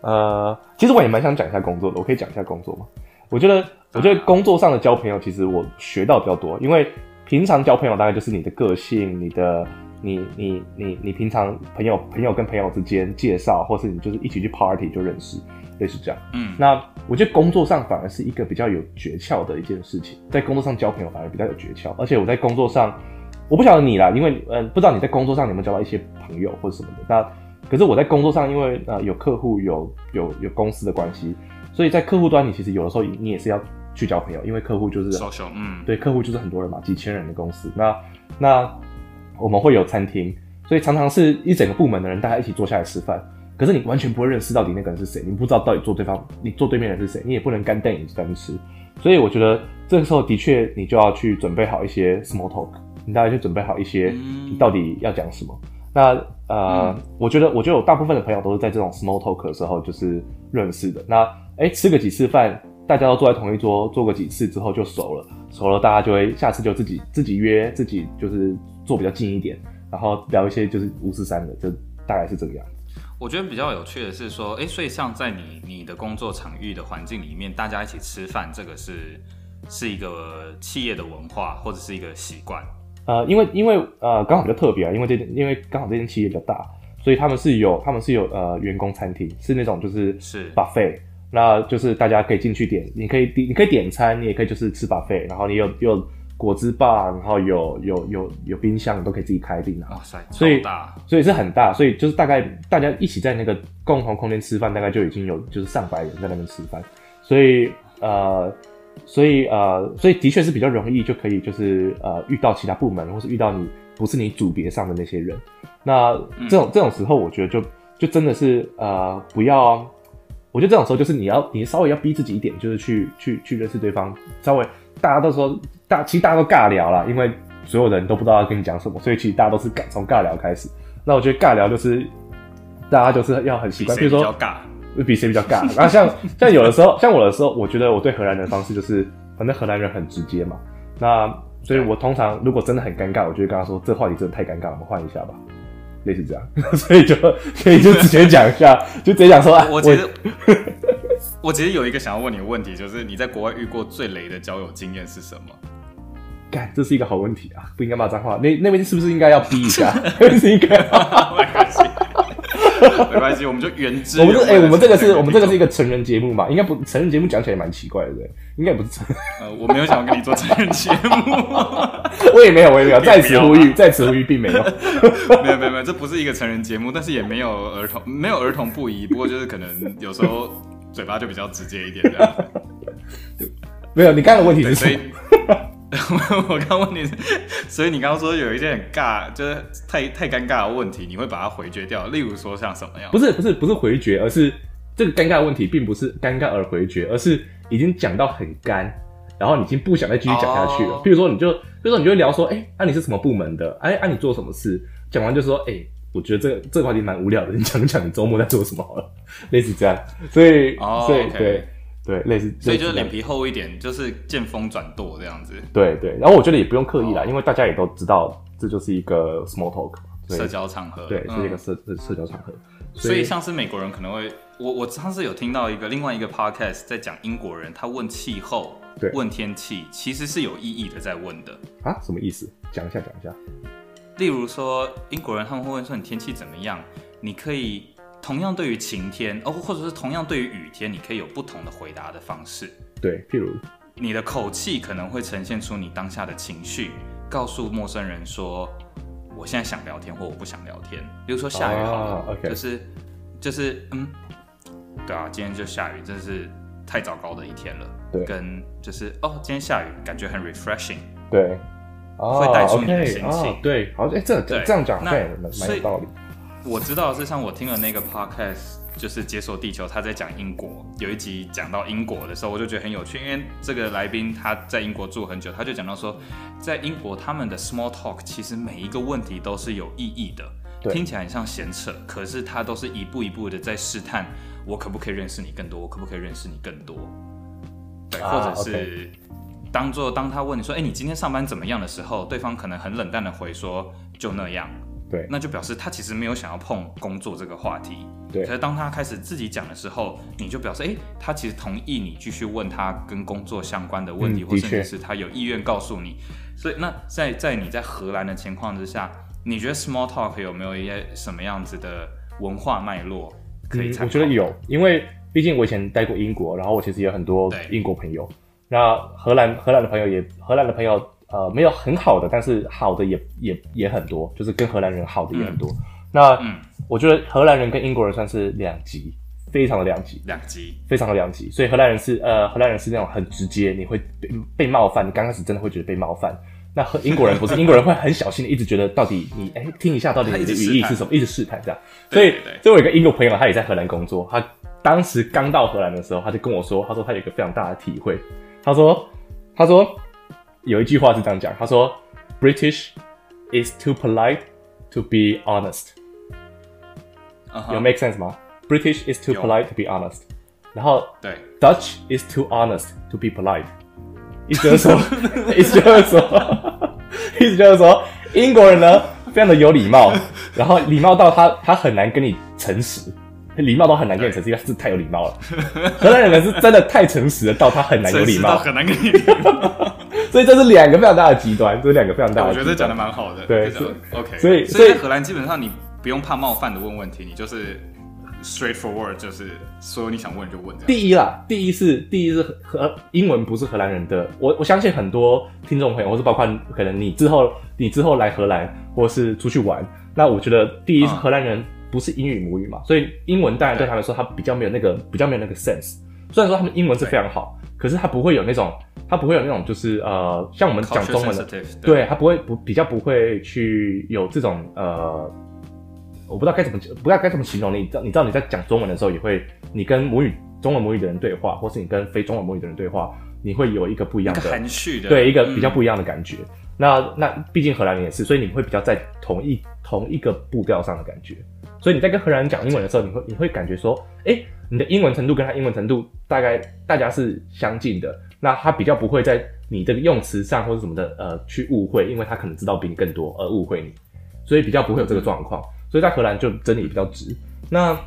呃，其实我也蛮想讲一下工作的，我可以讲一下工作吗？我觉得，我觉得工作上的交朋友，其实我学到比较多，因为平常交朋友大概就是你的个性，你的，你，你，你，你平常朋友朋友跟朋友之间介绍，或是你就是一起去 party 就认识。类似这样，嗯，那我觉得工作上反而是一个比较有诀窍的一件事情，在工作上交朋友反而比较有诀窍，而且我在工作上，我不晓得你啦，因为呃，不知道你在工作上有没有交到一些朋友或者什么的，那可是我在工作上，因为呃有客户有有有公司的关系，所以在客户端你其实有的时候你也是要去交朋友，因为客户就是，social，嗯，对，客户就是很多人嘛，几千人的公司，那那我们会有餐厅，所以常常是一整个部门的人大家一起坐下来吃饭。可是你完全不会认识到底那个人是谁，你不知道到底坐对方，你坐对面的人是谁，你也不能干瞪眼在那吃。所以我觉得这个时候的确你就要去准备好一些 small talk，你大概去准备好一些你到底要讲什么。那呃，嗯、我觉得我觉得我大部分的朋友都是在这种 small talk 的时候就是认识的。那哎、欸，吃个几次饭，大家都坐在同一桌，坐个几次之后就熟了，熟了大家就会下次就自己自己约，自己就是坐比较近一点，然后聊一些就是五四三的，就大概是这个样子。我觉得比较有趣的是说，哎、欸，所以像在你你的工作场域的环境里面，大家一起吃饭，这个是是一个企业的文化或者是一个习惯。呃，因为因为呃刚好比较特别啊，因为这因为刚好这间企业比较大，所以他们是有他们是有呃员工餐厅，是那种就是是 buffet，那就是大家可以进去点，你可以点你可以点餐，你也可以就是吃 buffet，然后你有有。果汁吧，然后有有有有冰箱，你都可以自己开订的。哇塞，所以大，所以是很大，所以就是大概大家一起在那个共同空间吃饭，大概就已经有就是上百人在那边吃饭，所以呃，所以呃，所以的确是比较容易就可以就是呃遇到其他部门，或是遇到你不是你组别上的那些人。那这种、嗯、这种时候，我觉得就就真的是呃不要，我觉得这种时候就是你要你稍微要逼自己一点，就是去去去认识对方，稍微。大家都说大，其实大家都尬聊啦，因为所有人都不知道要跟你讲什么，所以其实大家都是尬从尬聊开始。那我觉得尬聊就是大家就是要很习惯，比如说尬，比谁比较尬。然后像像有的时候，像我的时候，我觉得我对荷兰人的方式就是，反正荷兰人很直接嘛。那所以我通常如果真的很尴尬，我就会跟他说，这话题真的太尴尬了，我们换一下吧，类似这样。所以就可以就直接讲一下，就直接讲说啊，我其实。我其实有一个想要问你的问题，就是你在国外遇过最雷的交友经验是什么？干，这是一个好问题啊！不应该骂脏话。那那边是不是应该要逼一下？是应该。没关系，没关系，我们就原汁。我们这哎、欸，我们这个是我们这个是一个成人节目嘛？应该不成人节目讲起来蛮奇怪的，对？应该不是成。呃，我没有想要跟你做成人节目。我也没有，我也没有。在此呼吁，在此呼吁，并 没有。没有没有没有，这不是一个成人节目，但是也没有儿童，没有儿童不宜。不过就是可能有时候。嘴巴就比较直接一点，这样。没有，你刚刚的问题是什么？我刚问你，所以你刚刚说有一件很尬，就是太太尴尬的问题，你会把它回绝掉。例如说像什么样？不是不是不是回绝，而是这个尴尬的问题并不是尴尬而回绝，而是已经讲到很干，然后你已经不想再继续讲下去了。比、oh. 如说你就，比如说你就会聊说，哎、欸，啊你是什么部门的？哎、啊，啊你做什么事？讲完就说，哎、欸。我觉得这个这个话题蛮无聊的，你讲讲你周末在做什么好了，类似这样，所以，oh, 所以.对对，类似，所以就是脸皮厚一点，就是见风转舵这样子。对对，然后我觉得也不用刻意啦，oh. 因为大家也都知道这就是一个 small talk，社交场合，对，是一个社、嗯、社交场合。所以，所以像是美国人可能会，我我上次有听到一个另外一个 podcast 在讲英国人，他问气候，对，问天气，其实是有意义的在问的啊，什么意思？讲一下，讲一下。例如说，英国人他们会问说你天气怎么样？你可以同样对于晴天哦，或者是同样对于雨天，你可以有不同的回答的方式。对，譬如你的口气可能会呈现出你当下的情绪，告诉陌生人说我现在想聊天或我不想聊天。比如说下雨好了，oh, okay. 就是就是嗯，对啊，今天就下雨，真是太糟糕的一天了。对，跟就是哦，今天下雨，感觉很 refreshing。对。会带出你的心情，对，好，哎，这这样讲对，蛮有道理。我知道是像我听了那个 podcast，就是解锁地球，他在讲英国，有一集讲到英国的时候，我就觉得很有趣，因为这个来宾他在英国住很久，他就讲到说，在英国他们的 small talk 其实每一个问题都是有意义的，听起来很像闲扯，可是他都是一步一步的在试探，我可不可以认识你更多，我可不可以认识你更多，对，或者是。当做当他问你说：“哎、欸，你今天上班怎么样的时候，对方可能很冷淡的回说就那样。”对，那就表示他其实没有想要碰工作这个话题。对。可是当他开始自己讲的时候，你就表示：“哎、欸，他其实同意你继续问他跟工作相关的问题，嗯、或甚至是他有意愿告诉你。”所以，那在在你在荷兰的情况之下，你觉得 small talk 有没有一些什么样子的文化脉络可以、嗯？我觉得有，因为毕竟我以前待过英国，然后我其实有很多英国朋友。那荷兰荷兰的朋友也荷兰的朋友呃没有很好的，但是好的也也也很多，就是跟荷兰人好的也很多。嗯、那、嗯、我觉得荷兰人跟英国人算是两极，非常的两极，两极，非常的两极。所以荷兰人是呃荷兰人是那种很直接，你会被被冒犯，你刚开始真的会觉得被冒犯。那和英国人不是，英国人会很小心的一直觉得到底你哎、欸、听一下到底你的语义是什么，一直试探这样。所以，所以我有一个英国朋友，他也在荷兰工作，他当时刚到荷兰的时候，他就跟我说，他说他有一个非常大的体会。他说：“他说有一句话是这样讲，他说 British is too polite to be honest。Uh-huh. 有 make sense 吗？British is too polite to be honest。然后对，Dutch is too honest to be polite。意思就是说，意思就是说，意思就是说，英国人呢 非常的有礼貌，然后礼貌到他他很难跟你诚实， 礼貌到很难跟你诚实，因为是太有礼貌了。荷兰人是真的太诚实了，到他很难有礼貌，很难跟你礼貌。所以这是两个非常大的极端，这是两个非常大的。我觉得讲的蛮好的，对，OK。所以所以在荷兰基本上你不用怕冒犯的问问题，你就是 straightforward，就是所有你想问就问。第一啦，第一是第一是荷英文不是荷兰人的，我我相信很多听众朋友，或是包括可能你之后你之后来荷兰或是出去玩，那我觉得第一是荷兰人不是英语母语嘛，所以英文当然对他们来说他比较没有那个比较没有那个 sense。虽然说他们英文是非常好，可是他不会有那种。他不会有那种，就是呃，像我们讲中文的，对，他不会不比较不会去有这种呃，我不知道该怎么不知道该怎么形容你。你知道你知道你在讲中文的时候，也会你跟母语中文母语的人对话，或是你跟非中文母语的人对话，你会有一个不一样的含蓄的，对，一个比较不一样的感觉。嗯、那那毕竟荷兰人也是，所以你会比较在同一同一个步调上的感觉。所以你在跟荷兰人讲英文的时候，你会你会感觉说，哎，你的英文程度跟他英文程度大概大家是相近的。那他比较不会在你这个用词上或者什么的，呃，去误会，因为他可能知道比你更多而误会你，所以比较不会有这个状况。所以在荷兰就真的也比较直。那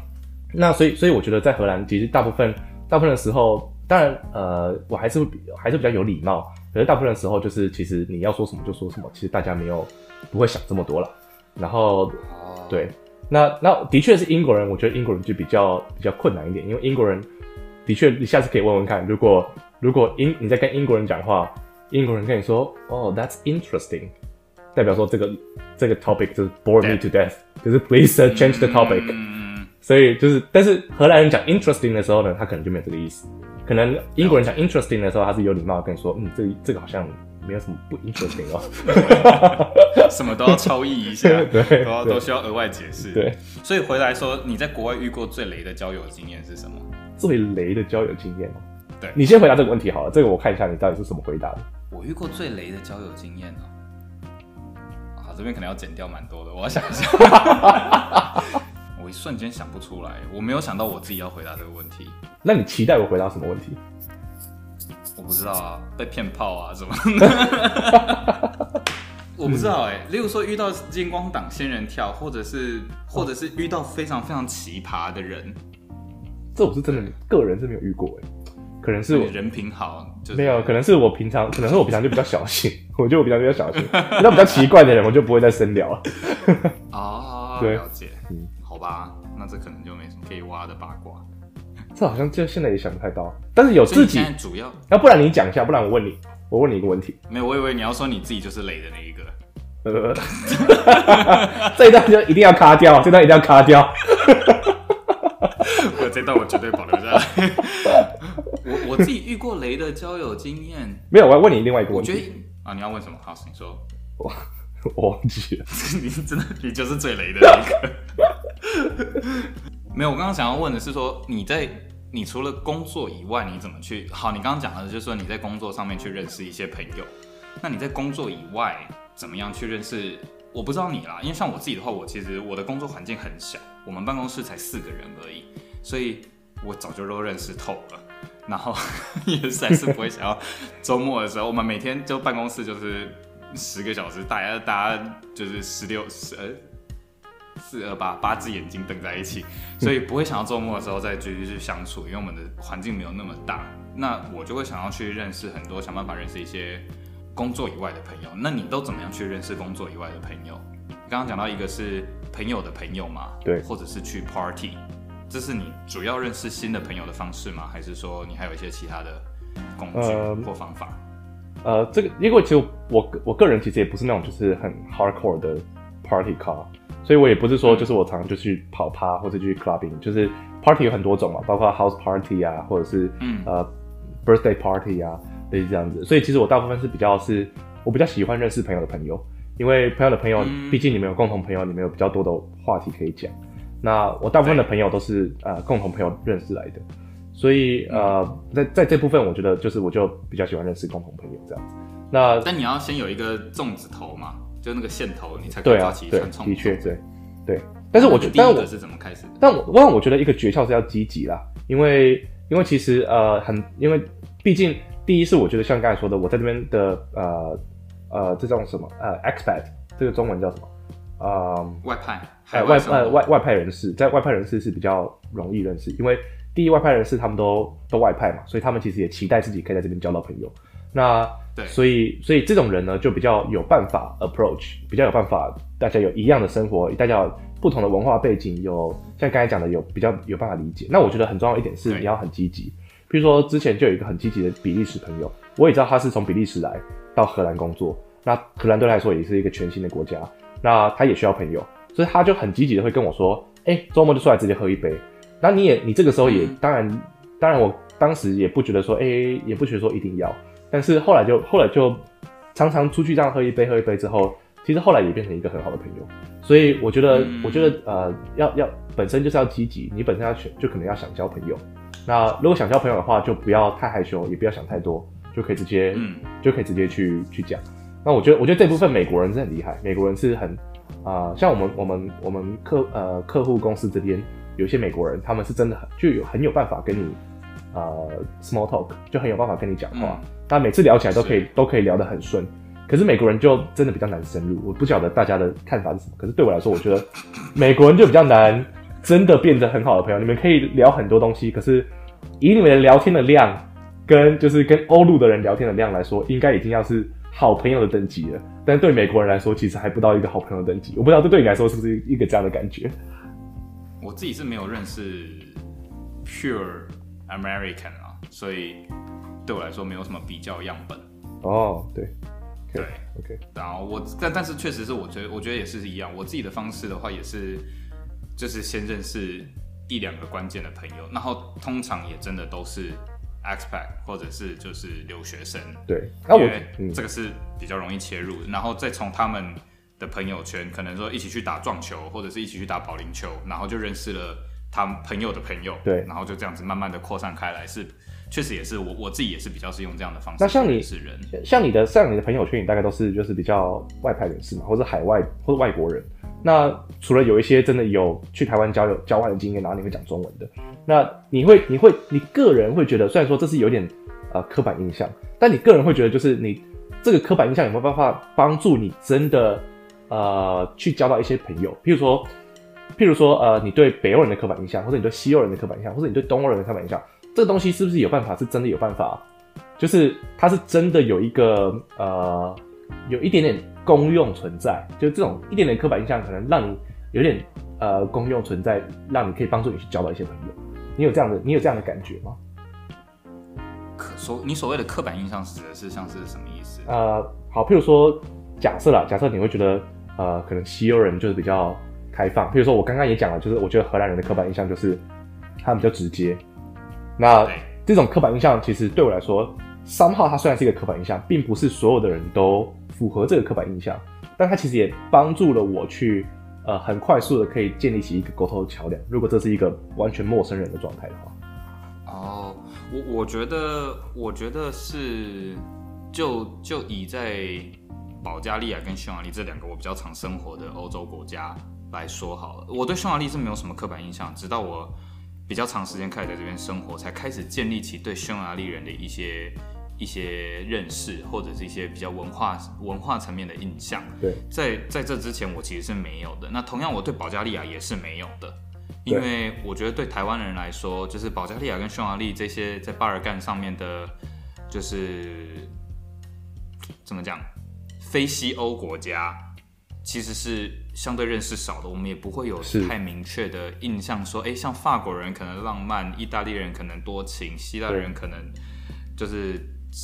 那所以所以我觉得在荷兰其实大部分大部分的时候，当然呃我还是还是比较有礼貌，可是大部分的时候就是其实你要说什么就说什么，其实大家没有不会想这么多了。然后对，那那的确是英国人，我觉得英国人就比较比较困难一点，因为英国人的确你下次可以问问看，如果。如果英你在跟英国人讲话，英国人跟你说哦、oh,，that's interesting，代表说这个这个 topic 就是 bore me to death，就是 please change the topic。嗯、所以就是，但是荷兰人讲 interesting 的时候呢，他可能就没有这个意思。可能英国人讲 interesting 的时候，他是有礼貌跟你说，嗯，这个这个好像没有什么不 interesting 哦，什么都要超译一下，对，都要都需要额外解释。对，所以回来说，你在国外遇过最雷的交友经验是什么？最雷的交友经验对，你先回答这个问题好了，这个我看一下你到底是什么回答的。我遇过最雷的交友经验呢？好，这边可能要剪掉蛮多的，我要想一下。我一瞬间想不出来，我没有想到我自己要回答这个问题。那你期待我回答什么问题？我不知道啊，被骗炮啊什么的？我不知道哎、欸。例如说遇到金光党仙人跳，或者是或者是遇到非常非常奇葩的人，这我是真的个人是没有遇过哎、欸。可能是我人品好，没有，可能是我平常，可能是我平常就比较小心，我觉得我平常比较小心，那比较奇怪的人，我就不会再深聊了。哦，对，了解，嗯，好吧，那这可能就没什么可以挖的八卦。这好像就现在也想不太到，但是有自己。现在主要，要不然你讲一下，不然我问你，我问你一个问题。没有，我以为你要说你自己就是雷的那一个。呃，这一段就一定要卡掉，这段一定要卡掉。我这段我绝对保留下来。我我自己遇过雷的交友经验，没有。我要问你另外一个问题。我觉得啊，你要问什么？好，你说。我我忘记了。你真的，你就是最雷的那个。没有，我刚刚想要问的是说，你在你除了工作以外，你怎么去？好，你刚刚讲的就是说你在工作上面去认识一些朋友。那你在工作以外，怎么样去认识？我不知道你啦，因为像我自己的话，我其实我的工作环境很小，我们办公室才四个人而已，所以我早就都认识透了。然后 也实在是不会想要周末的时候，我们每天就办公室就是十个小时，大家大家就是十六十四二八八只眼睛瞪在一起，所以不会想要周末的时候再继续去相处，因为我们的环境没有那么大。那我就会想要去认识很多，想办法认识一些工作以外的朋友。那你都怎么样去认识工作以外的朋友？刚刚讲到一个是朋友的朋友嘛，对，或者是去 party。这是你主要认识新的朋友的方式吗？还是说你还有一些其他的工具或方法？呃，呃这个因为其实我我个人其实也不是那种就是很 hardcore 的 party car，所以我也不是说就是我常常就去跑趴或者去 clubbing，就是 party 有很多种嘛，包括 house party 啊，或者是嗯。呃 birthday party 啊，类似这样子。所以其实我大部分是比较是我比较喜欢认识朋友的朋友，因为朋友的朋友，嗯、毕竟你们有共同朋友，你们有比较多的话题可以讲。那我大部分的朋友都是呃共同朋友认识来的，所以呃在在这部分我觉得就是我就比较喜欢认识共同朋友这样子。那但你要先有一个粽子头嘛，就那个线头，你才可以抓起一串葱。的确，对对。但是我觉得，第一个是怎么开始？但我但我觉得一个诀窍是要积极啦，因为因为其实呃很因为毕竟第一是我觉得像刚才说的，我在这边的呃呃这种什么呃 expat 这个中文叫什么？呃外派，呃外呃外外派人士，在外派人士是比较容易认识，因为第一外派人士他们都都外派嘛，所以他们其实也期待自己可以在这边交到朋友。那对，所以所以这种人呢，就比较有办法 approach，比较有办法，大家有一样的生活，大家有不同的文化背景，有像刚才讲的有比较有办法理解。那我觉得很重要一点是你要很积极。比如说之前就有一个很积极的比利时朋友，我也知道他是从比利时来到荷兰工作，那荷兰对他来说也是一个全新的国家，那他也需要朋友，所以他就很积极的会跟我说，哎、欸，周末就出来直接喝一杯。那你也你这个时候也当然当然我当时也不觉得说，哎、欸，也不觉得说一定要。但是后来就后来就常常出去这样喝一杯喝一杯之后，其实后来也变成一个很好的朋友。所以我觉得，嗯、我觉得呃，要要本身就是要积极，你本身要选就可能要想交朋友。那如果想交朋友的话，就不要太害羞，也不要想太多，就可以直接、嗯、就可以直接去去讲。那我觉得我觉得这部分美国人是很厉害，美国人是很啊、呃，像我们我们我们客呃客户公司这边有一些美国人，他们是真的很就有很有办法跟你。呃，small talk 就很有办法跟你讲话，他、嗯、每次聊起来都可以都可以聊得很顺。可是美国人就真的比较难深入，我不晓得大家的看法是什么。可是对我来说，我觉得美国人就比较难，真的变成很好的朋友。你们可以聊很多东西，可是以你们的聊天的量，跟就是跟欧陆的人聊天的量来说，应该已经要是好朋友的等级了。但是对美国人来说，其实还不到一个好朋友的等级。我不知道这对你来说是不是一个这样的感觉？我自己是没有认识 pure。American 啊，所以对我来说没有什么比较样本。哦，对，对，OK。然后我，但但是确实是，我觉得我觉得也是一样。我自己的方式的话，也是就是先认识一两个关键的朋友，然后通常也真的都是 expat 或者是就是留学生。对，那我这个是比较容易切入，然后再从他们的朋友圈，可能说一起去打撞球，或者是一起去打保龄球，然后就认识了。他们朋友的朋友，对，然后就这样子慢慢的扩散开来，是，确实也是我我自己也是比较是用这样的方式。那像你是人，像你的像你的朋友圈，你大概都是就是比较外派人士嘛，或者海外或者外国人。那除了有一些真的有去台湾交流交换的经验，然后你会讲中文的，那你会你会你个人会觉得，虽然说这是有点呃刻板印象，但你个人会觉得，就是你这个刻板印象有没有办法帮助你真的呃去交到一些朋友？譬如说。譬如说，呃，你对北欧人的刻板印象，或者你对西欧人的刻板印象，或者你对东欧人的刻板印象，这个东西是不是有办法？是真的有办法？就是它是真的有一个呃，有一点点功用存在。就这种一点点刻板印象，可能让你有点呃功用存在，让你可以帮助你去交到一些朋友。你有这样的，你有这样的感觉吗？可所你所谓的刻板印象指的是像是什么意思？呃，好，譬如说，假设啦，假设你会觉得，呃，可能西欧人就是比较。开放，譬如说我刚刚也讲了，就是我觉得荷兰人的刻板印象就是他们比较直接。那这种刻板印象其实对我来说，somehow 它虽然是一个刻板印象，并不是所有的人都符合这个刻板印象，但它其实也帮助了我去呃很快速的可以建立起一个沟通的桥梁。如果这是一个完全陌生人的状态的话，哦，我我觉得我觉得是就就以在保加利亚跟匈牙利这两个我比较常生活的欧洲国家。来说好了，我对匈牙利是没有什么刻板印象，直到我比较长时间开始在这边生活，才开始建立起对匈牙利人的一些一些认识，或者是一些比较文化文化层面的印象。对，在在这之前，我其实是没有的。那同样，我对保加利亚也是没有的，因为我觉得对台湾人来说，就是保加利亚跟匈牙利这些在巴尔干上面的，就是怎么讲，非西欧国家。其实是相对认识少的，我们也不会有太明确的印象说，哎，像法国人可能浪漫，意大利人可能多情，希腊人可能就是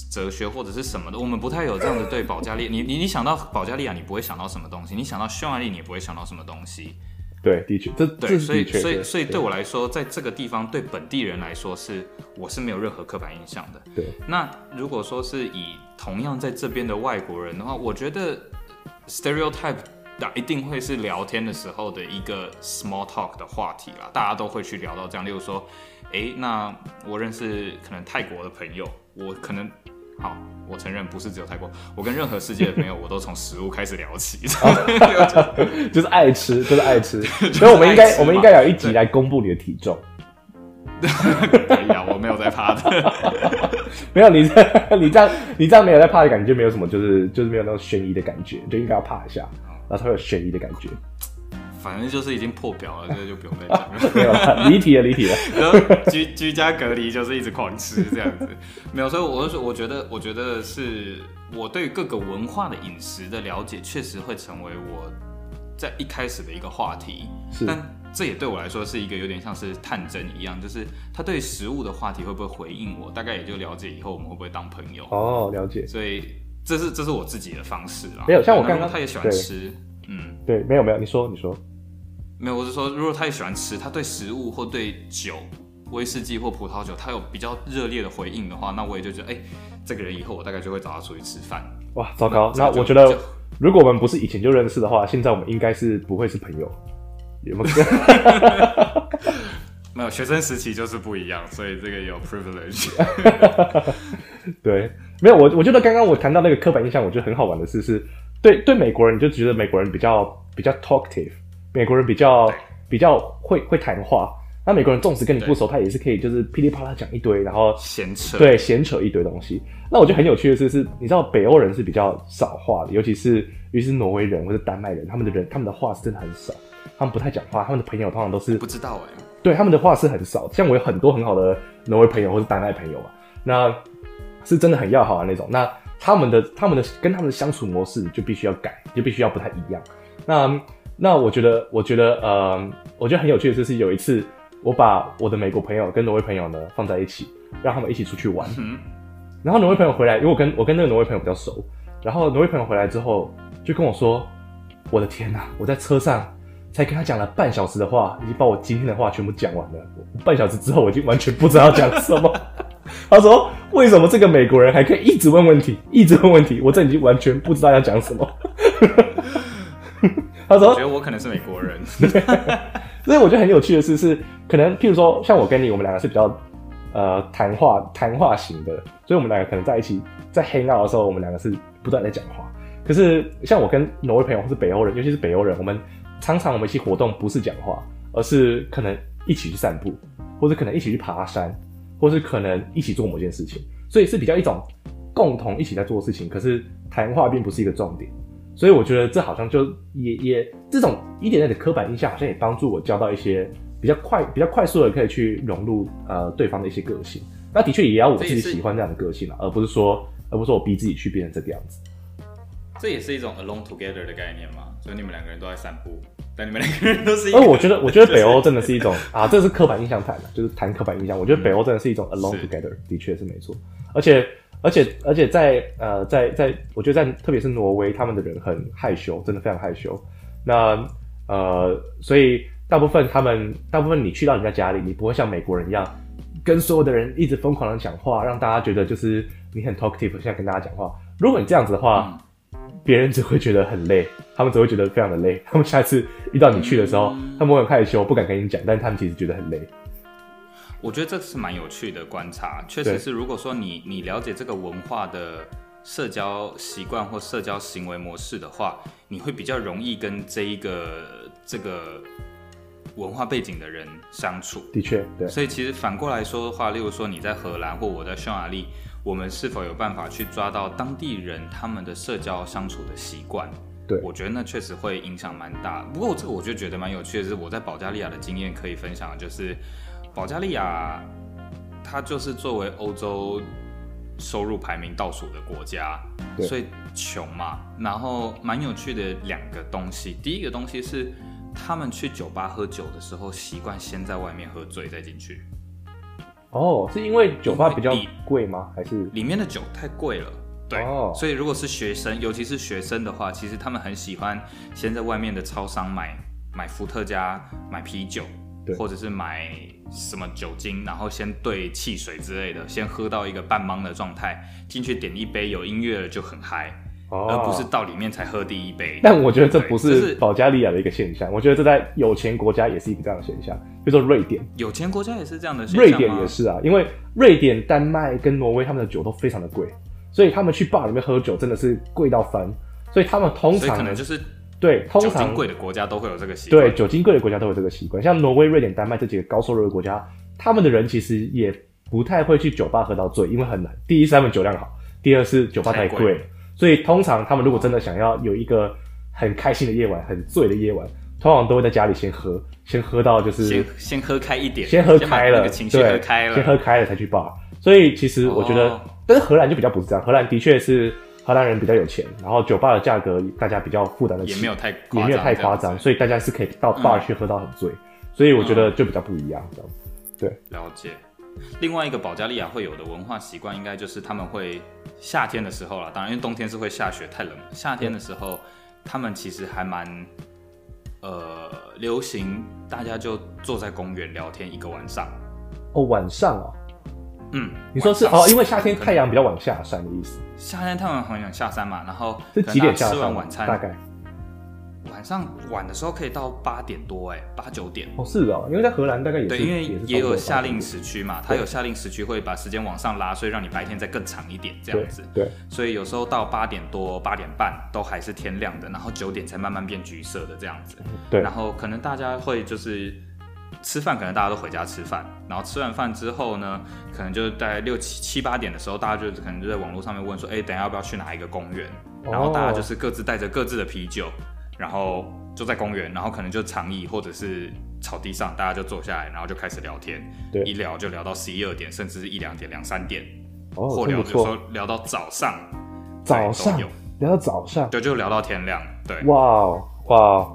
哲学或者是什么的，我们不太有这样的对保加利亚。你你你想到保加利亚，你不会想到什么东西；你想到匈牙利，你也不会想到什么东西。对，的确，这对，所以所以所以对我来说，在这个地方对本地人来说是我是没有任何刻板印象的。对，那如果说是以同样在这边的外国人的话，我觉得 stereotype。那一定会是聊天的时候的一个 small talk 的话题啦，大家都会去聊到这样。例如说，哎，那我认识可能泰国的朋友，我可能好，我承认不是只有泰国，我跟任何世界的朋友，我都从食物开始聊起，就是爱吃，就是爱吃。所以我们应该，我们应该有一集来公布你的体重。可以啊，我没有在怕的。没有你这，你这样，你这样没有在怕的感觉，就没有什么，就是就是没有那种悬疑的感觉，就应该要怕一下。然后才会有悬疑的感觉。反正就是已经破表了，这个就不用再讲了。没有了，离题了，离题了。然后居居家隔离就是一直狂吃这样子，没有。所以我说，我觉得，我觉得是我对各个文化的饮食的了解，确实会成为我在一开始的一个话题。是。但这也对我来说是一个有点像是探针一样，就是他对食物的话题会不会回应我，大概也就了解以后我们会不会当朋友。哦，了解。所以这是这是我自己的方式啦。没有，像我刚刚他也喜欢吃，嗯，对，没有没有，你说你说。没有，我是说，如果他也喜欢吃，他对食物或对酒、威士忌或葡萄酒，他有比较热烈的回应的话，那我也就觉得，哎，这个人以后我大概就会找他出去吃饭。哇，糟糕！那，那我觉得，如果我们不是以前就认识的话，现在我们应该是不会是朋友。有没有？没有，学生时期就是不一样，所以这个有 privilege。对，没有我，我觉得刚刚我谈到那个刻板印象，我觉得很好玩的是，是对对美国人，你就觉得美国人比较比较 talkative。美国人比较比较会会谈话，那美国人纵使跟你不熟，他也是可以就是噼里啪啦讲一堆，然后闲扯，对，闲扯一堆东西。那我觉得很有趣的是，是你知道北欧人是比较少话的，尤其是尤其是挪威人或者丹麦人，他们的人他们的话是真的很少，他们不太讲话，他们的朋友通常都是不知道哎，对，他们的话是很少。像我有很多很好的挪威朋友或是丹麦朋友嘛，那是真的很要好的那种。那他们的他们的跟他们的相处模式就必须要改，就必须要不太一样。那那我觉得，我觉得，呃，我觉得很有趣的就是有一次，我把我的美国朋友跟挪威朋友呢放在一起，让他们一起出去玩。嗯。然后挪威朋友回来，因为我跟我跟那个挪威朋友比较熟，然后挪威朋友回来之后就跟我说：“我的天哪，我在车上才跟他讲了半小时的话，已经把我今天的话全部讲完了。半小时之后，我已经完全不知道讲什么。”他说：“为什么这个美国人还可以一直问问题，一直问问题？我这已经完全不知道要讲什么。”他说：“我觉得我可能是美国人。”所以我觉得很有趣的是，是可能譬如说，像我跟你，我们两个是比较呃谈话谈话型的，所以我们两个可能在一起在 hang out 的时候，我们两个是不断在讲话。可是像我跟挪威朋友或是北欧人，尤其是北欧人，我们常常我们一起活动不是讲话，而是可能一起去散步，或者可能一起去爬山，或是可能一起做某件事情，所以是比较一种共同一起在做事情。可是谈话并不是一个重点。所以我觉得这好像就也也这种一点点的刻板印象，好像也帮助我交到一些比较快、比较快速的可以去融入呃对方的一些个性。那的确也要我自己喜欢这样的个性啊，而不是说而不是说我逼自己去变成这个样子。这也是一种 alone together 的概念嘛？所以你们两个人都在散步，但你们两个人都是。而我觉得，我觉得北欧真的是一种 啊，这是刻板印象谈的，就是谈刻板印象。我觉得北欧真的是一种 alone together，的确是没错，而且。而且而且在呃在在，我觉得在特别是挪威，他们的人很害羞，真的非常害羞。那呃，所以大部分他们大部分你去到人家家里，你不会像美国人一样，跟所有的人一直疯狂的讲话，让大家觉得就是你很 talkative，现在跟大家讲话。如果你这样子的话，别人只会觉得很累，他们只会觉得非常的累。他们下次遇到你去的时候，他们会很害羞，不敢跟你讲，但他们其实觉得很累。我觉得这是蛮有趣的观察，确实是。如果说你你了解这个文化的社交习惯或社交行为模式的话，你会比较容易跟这一个这个文化背景的人相处。的确，对。所以其实反过来说的话，例如说你在荷兰或我在匈牙利，我们是否有办法去抓到当地人他们的社交相处的习惯？对，我觉得那确实会影响蛮大。不过这个我就觉得蛮有趣的是，我在保加利亚的经验可以分享的就是。保加利亚，它就是作为欧洲收入排名倒数的国家，所以穷嘛。然后蛮有趣的两个东西，第一个东西是他们去酒吧喝酒的时候，习惯先在外面喝醉再进去。哦，是因为酒吧比较贵吗？还是里面的酒太贵了？对，哦，所以如果是学生，尤其是学生的话，其实他们很喜欢先在外面的超商买买伏特加，买啤酒。或者是买什么酒精，然后先兑汽水之类的，先喝到一个半茫的状态，进去点一杯有音乐了就很嗨，哦，而不是到里面才喝第一杯。但我觉得这不是保加利亚的一个现象，我觉得这在有钱国家也是一个这样的现象，比如说瑞典，有钱国家也是这样的现象。瑞典也是啊，因为瑞典、丹麦跟挪威他们的酒都非常的贵，所以他们去 bar 里面喝酒真的是贵到翻，所以他们通常可能就是。对，通常酒精贵的国家都会有这个习惯。对，酒精贵的国家都有这个习惯。像挪威、瑞典、丹麦这几个高收入的国家，他们的人其实也不太会去酒吧喝到醉，因为很难。第一是他们酒量好，第二是酒吧太贵了。所以通常他们如果真的想要有一个很开心的夜晚，很醉的夜晚，通常都会在家里先喝，先喝到就是先先喝开一点，先喝开了，情绪喝开了，先喝开了才去 bar。所以其实我觉得，哦、但是荷兰就比较不是这样，荷兰的确是荷兰人比较有钱，然后酒吧的价格大家比较负担得起，也没有太也没有太夸张，所以大家是可以到 bar 去喝到很醉，嗯、所以我觉得就比较不一样，这样对，了解。另外一个保加利亚会有的文化习惯，应该就是他们会夏天的时候啦，当然因为冬天是会下雪太冷，夏天的时候他们其实还蛮呃流行，大家就坐在公园聊天一个晚上。哦，晚上哦。嗯，你说是哦，因为夏天太阳比较晚下山的意思。夏天太阳很想下山嘛，然后是几点下山？吃完晚餐大概。晚上晚的时候可以到八点多哎，八九点哦，是哦，因为在荷兰大概也是对，因为也有夏令时区嘛，它有夏令时区会把时间往上拉，所以让你白天再更长一点这样子。对，所以有时候到八点多、八点半都还是天亮的，然后九点才慢慢变橘色的这样子。对，然后可能大家会就是吃饭，可能大家都回家吃饭，然后吃完饭之后呢，可能就在六七七八点的时候，大家就可能就在网络上面问说，哎，等下要不要去哪一个公园？然后大家就是各自带着各自的啤酒，然后。就在公园，然后可能就长椅或者是草地上，大家就坐下来，然后就开始聊天。对，一聊就聊到十一二点，甚至是一两点、两三点。哦，或聊就说聊到早上，早上聊到早上，对，就聊到天亮。对，哇哇，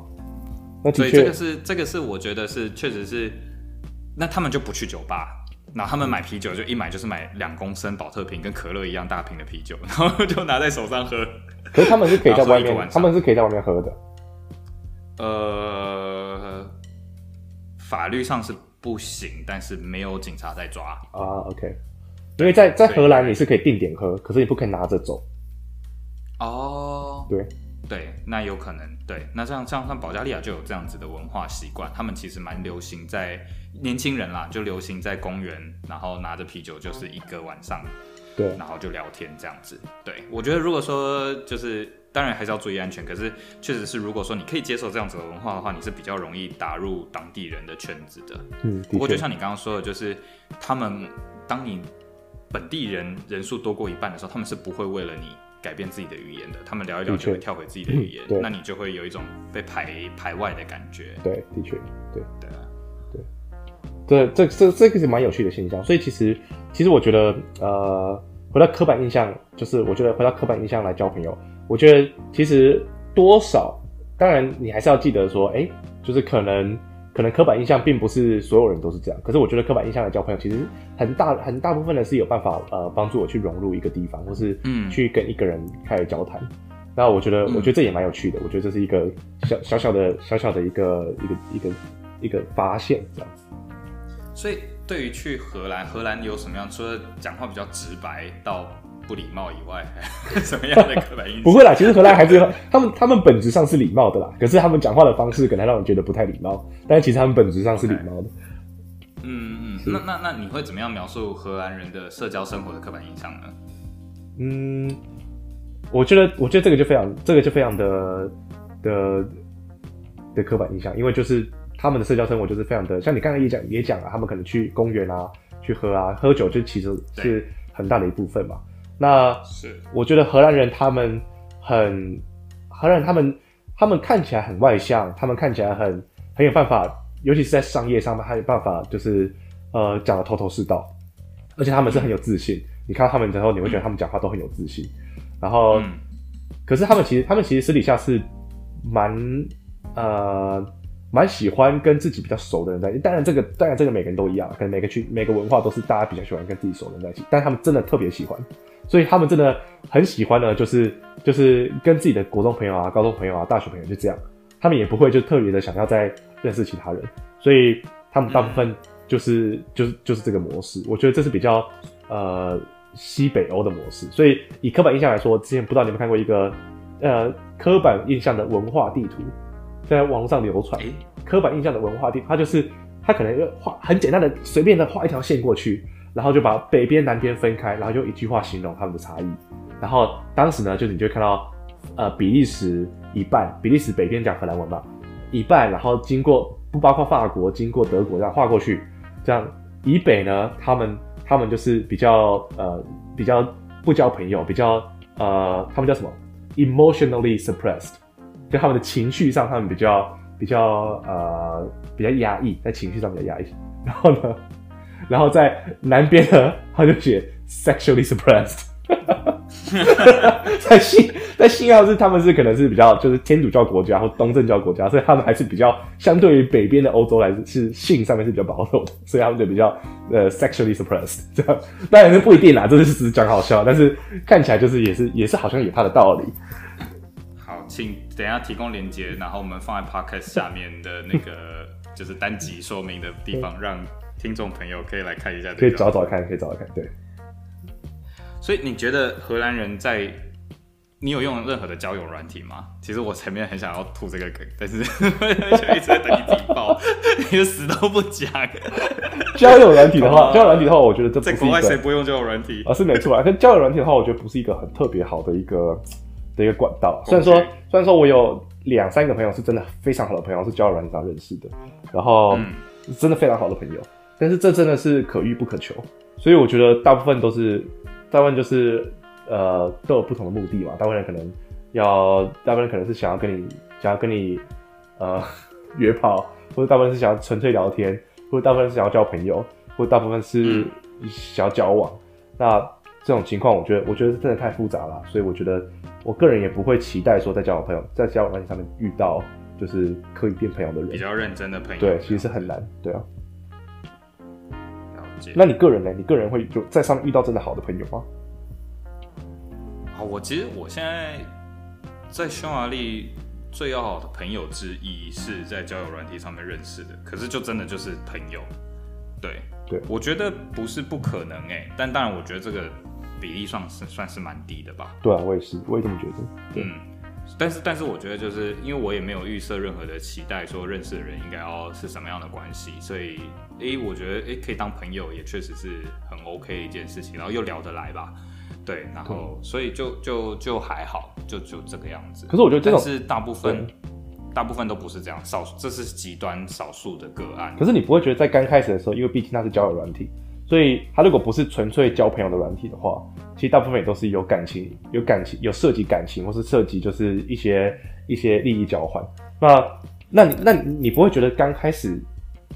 那所以这个是这个是我觉得是确实是，那他们就不去酒吧，然后他们买啤酒就一买就是买两公升保特瓶，跟可乐一样大瓶的啤酒，然后就拿在手上喝。可是他们是可以在外面，他们是可以在外面喝的。呃，法律上是不行，但是没有警察在抓啊。OK，因为在在荷兰你是可以定点喝，可是你不可以拿着走。哦，对对，那有可能对。那像像，像保加利亚就有这样子的文化习惯，他们其实蛮流行在年轻人啦，就流行在公园，然后拿着啤酒就是一个晚上，对，然后就聊天这样子。对，我觉得如果说就是。当然还是要注意安全，可是确实是，如果说你可以接受这样子的文化的话，你是比较容易打入当地人的圈子的。嗯，不过就像你刚刚说的，就是他们当你本地人人数多过一半的时候，他们是不会为了你改变自己的语言的，他们聊一聊就会跳回自己的语言，嗯、那你就会有一种被排排外的感觉。对，的确，对对对，对，这这这个是蛮有趣的现象。所以其实其实我觉得，呃，回到刻板印象，就是我觉得回到刻板印象来交朋友。我觉得其实多少，当然你还是要记得说，哎、欸，就是可能可能刻板印象并不是所有人都是这样。可是我觉得刻板印象来交朋友，其实很大很大部分的是有办法呃帮助我去融入一个地方，或是嗯去跟一个人开始交谈。那、嗯、我觉得我觉得这也蛮有趣的。我觉得这是一个小小小的小小的一个一个一个一个发现这样子。所以对于去荷兰，荷兰有什么样？除了讲话比较直白到。不礼貌以外，什么样的刻板印象？不会啦，其实荷兰孩子他们，他们本质上是礼貌的啦。可是他们讲话的方式可能让人觉得不太礼貌，但是其实他们本质上是礼貌的。嗯嗯，那那那你会怎么样描述荷兰人的社交生活的刻板印象呢？嗯，我觉得，我觉得这个就非常，这个就非常的的的刻板印象，因为就是他们的社交生活就是非常的，像你刚才也讲也讲了，他们可能去公园啊，去喝啊，喝酒就其实是很大的一部分嘛。那是我觉得荷兰人他们很荷兰人他们他们看起来很外向，他们看起来很很有办法，尤其是在商业上面，他有办法就是呃讲的头头是道，而且他们是很有自信。你看到他们之后，你会觉得他们讲话都很有自信。然后，可是他们其实他们其实私底下是蛮呃蛮喜欢跟自己比较熟的人在一起。当然这个当然这个每个人都一样，可能每个区每个文化都是大家比较喜欢跟自己熟的人在一起，但他们真的特别喜欢。所以他们真的很喜欢呢，就是就是跟自己的国中朋友啊、高中朋友啊、大学朋友就这样，他们也不会就特别的想要再认识其他人，所以他们大部分就是、嗯、就是就是这个模式。我觉得这是比较呃西北欧的模式。所以以刻板印象来说，之前不知道你们看过一个呃刻板印象的文化地图，在网络上流传。刻板印象的文化地图，它就是它可能画很简单的随便的画一条线过去。然后就把北边、南边分开，然后用一句话形容他们的差异。然后当时呢，就你就看到，呃，比利时一半，比利时北边讲荷兰文嘛，一半，然后经过不包括法国，经过德国这样划过去，这样以北呢，他们他们就是比较呃比较不交朋友，比较呃他们叫什么？emotionally suppressed，就他们的情绪上，他们比较比较呃比较压抑，在情绪上比较压抑。然后呢，然后在南边呢，他就写 sexually suppressed。在信在信号是他们是可能是比较就是天主教国家或东正教国家，所以他们还是比较相对于北边的欧洲来是性上面是比较保守的，所以他们就比较呃 sexually suppressed 这样。当然是不一定啦，这是只是讲好笑，但是看起来就是也是也是好像有它的道理。好，请等一下提供连接，然后我们放在 podcast 下面的那个就是单集说明的地方，让听众朋友可以来看一下，可以找找看，可以找找看，对。所以你觉得荷兰人在你有用任何的交友软体吗？其实我前面很想要吐这个梗，但是 就一直在等你提报，你就死都不讲。交友软体的话，交友软体的话，我觉得这在国外谁不用交友软体啊？是没错啊。跟交友软体的话，我觉得不是一个很特别好的一个的一个管道。虽然说，虽然说我有两三个朋友是真的非常好的朋友，是交友软体上认识的，然后真的非常好的朋友，但是这真的是可遇不可求。所以我觉得大部分都是。大部分就是，呃，都有不同的目的嘛。大部分人可能要，大部分人可能是想要跟你，想要跟你，呃，约炮，或者大部分是想要纯粹聊天，或者大部分是想要交朋友，或者大部分是想要交往。那这种情况，我觉得，我觉得真的太复杂了。所以我觉得，我个人也不会期待说在交往朋友，在交往关系上面遇到就是可以变朋友的人，比较认真的朋友。对，其实是很难，对啊。那你个人呢？你个人会就在上面遇到真的好的朋友吗？啊，我其实我现在在匈牙利最要好的朋友之一是在交友软体上面认识的，可是就真的就是朋友。对对，我觉得不是不可能哎、欸，但当然我觉得这个比例算是算是蛮低的吧。对啊，我也是，我也这么觉得。对。嗯。但是，但是我觉得就是因为我也没有预设任何的期待，说认识的人应该要是什么样的关系，所以，诶、欸，我觉得，诶、欸，可以当朋友也确实是很 OK 的一件事情，然后又聊得来吧，对，然后，所以就就就还好，就就这个样子。可是我觉得这种是大部分，大部分都不是这样，少这是极端少数的个案。可是你不会觉得在刚开始的时候，因为毕竟那是交友软体。所以，他如果不是纯粹交朋友的软体的话，其实大部分也都是有感情、有感情、有涉及感情，或是涉及就是一些一些利益交换。那，那你那你不会觉得刚开始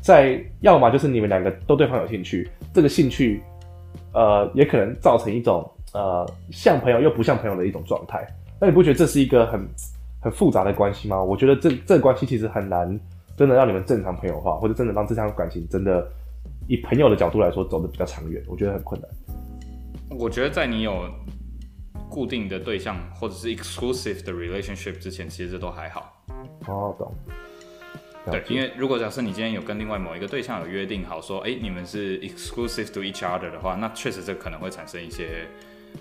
在，要么就是你们两个都对方有兴趣，这个兴趣，呃，也可能造成一种呃像朋友又不像朋友的一种状态。那你不觉得这是一个很很复杂的关系吗？我觉得这这个关系其实很难真的让你们正常朋友化，或者真的让这场感情真的。以朋友的角度来说，走得比较长远，我觉得很困难。我觉得在你有固定的对象或者是 exclusive 的 relationship 之前，其实这都还好。哦，懂。对，因为如果假设你今天有跟另外某一个对象有约定好说，哎，你们是 exclusive to each other 的话，那确实这可能会产生一些。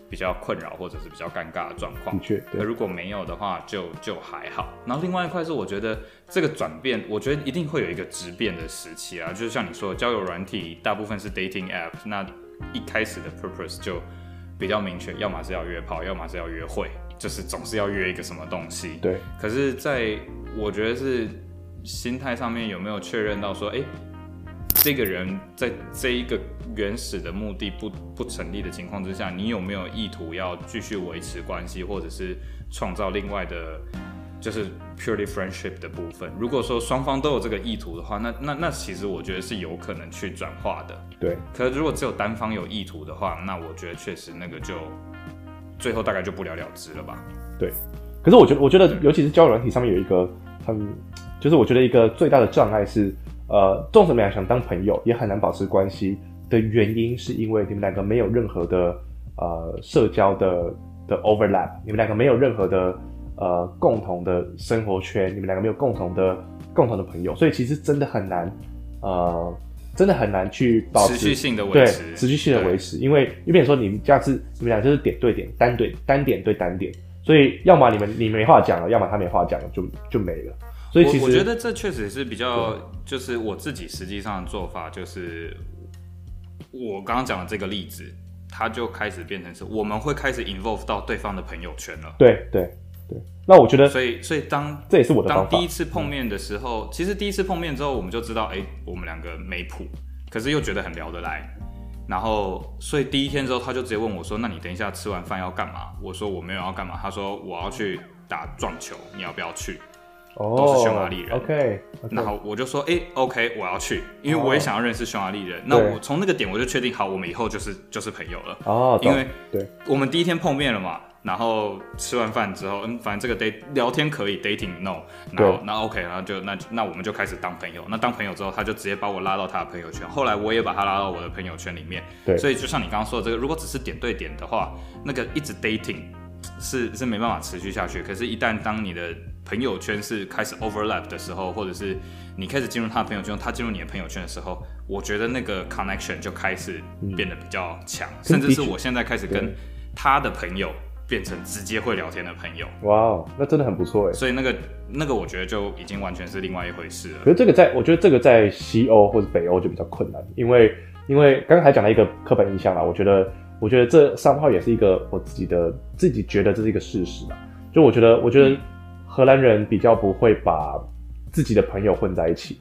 比较困扰或者是比较尴尬的状况，的确。而如果没有的话就，就就还好。然后另外一块是，我觉得这个转变，我觉得一定会有一个质变的时期啊。就是像你说的，交友软体大部分是 dating app，那一开始的 purpose 就比较明确，要么是要约炮，要么是要约会，就是总是要约一个什么东西。对。可是，在我觉得是心态上面有没有确认到说，哎、欸。这个人在这一个原始的目的不不成立的情况之下，你有没有意图要继续维持关系，或者是创造另外的，就是 purely friendship 的部分？如果说双方都有这个意图的话，那那那其实我觉得是有可能去转化的。对。可是如果只有单方有意图的话，那我觉得确实那个就最后大概就不了了之了吧。对。可是我觉得，我觉得尤其是交友软体上面有一个很，就是我觉得一个最大的障碍是。呃，纵使你们俩想当朋友，也很难保持关系的原因，是因为你们两个没有任何的呃社交的的 overlap，你们两个没有任何的呃共同的生活圈，你们两个没有共同的共同的朋友，所以其实真的很难，呃，真的很难去保持持续性的维持，对，持续性的维持，因为因为说你们这样子，你们俩就是点对点，单对单点对单点，所以要么你们你没话讲了，要么他没话讲了，就就没了。所以其实我，我觉得这确实是比较，就是我自己实际上的做法，就是我刚刚讲的这个例子，它就开始变成是我们会开始 involve 到对方的朋友圈了。对对对。那我觉得，所以所以当这也是我的。当第一次碰面的时候，嗯、其实第一次碰面之后，我们就知道，哎、欸，我们两个没谱，可是又觉得很聊得来。然后，所以第一天之后，他就直接问我说：“那你等一下吃完饭要干嘛？”我说：“我没有要干嘛。”他说：“我要去打撞球，你要不要去？哦，都是匈牙利人。OK，然后我就说，哎，OK，我要去，因为我也想要认识匈牙利人。那我从那个点我就确定，好，我们以后就是就是朋友了。哦，因为对，我们第一天碰面了嘛。然后吃完饭之后，嗯，反正这个 date 聊天可以，dating no，然后那 OK，然后就那那我们就开始当朋友。那当朋友之后，他就直接把我拉到他的朋友圈。后来我也把他拉到我的朋友圈里面。对，所以就像你刚刚说的这个，如果只是点对点的话，那个一直 dating 是是没办法持续下去。可是，一旦当你的朋友圈是开始 overlap 的时候，或者是你开始进入他的朋友圈，他进入你的朋友圈的时候，我觉得那个 connection 就开始变得比较强，嗯、甚至是我现在开始跟他的朋友。变成直接会聊天的朋友，哇哦，那真的很不错哎。所以那个那个，我觉得就已经完全是另外一回事了。可是这个在，我觉得这个在西欧或者北欧就比较困难，因为因为刚才讲了一个刻板印象啦，我觉得我觉得这三号也是一个我自己的自己觉得这是一个事实啦。就我觉得我觉得荷兰人比较不会把自己的朋友混在一起。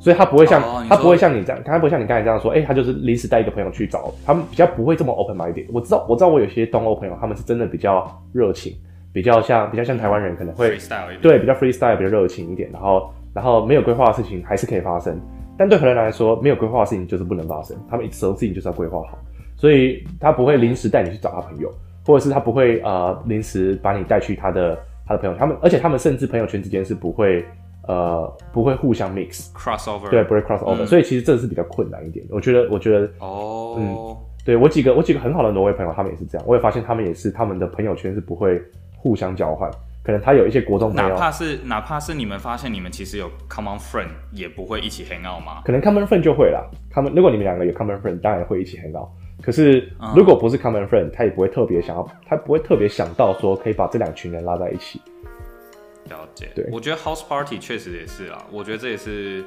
所以他不会像、哦、他不会像你这样，他不会像你刚才这样说，哎、欸，他就是临时带一个朋友去找，他们比较不会这么 open minded。我知道，我知道，我有些东欧朋友，他们是真的比较热情，比较像比较像台湾人，可能会对，比较 freestyle，比较热情一点。然后，然后没有规划的事情还是可以发生，但对荷兰人来说，没有规划的事情就是不能发生。他们所有事情就是要规划好，所以他不会临时带你去找他朋友，或者是他不会呃临时把你带去他的他的朋友，他们而且他们甚至朋友圈之间是不会。呃，不会互相 mix crossover，对，不会 crossover，、嗯、所以其实这是比较困难一点。我觉得，我觉得，哦，嗯，对我几个我几个很好的挪威朋友，他们也是这样。我也发现他们也是，他们的朋友圈是不会互相交换。可能他有一些国中朋友，哪怕是哪怕是你们发现你们其实有 common friend，也不会一起 hang out 吗？可能 common friend 就会啦。他们如果你们两个有 common friend，当然会一起 hang out。可是如果不是 common friend，他也不会特别想要，他不会特别想到说可以把这两群人拉在一起。了解，对，我觉得 house party 确实也是啊，我觉得这也是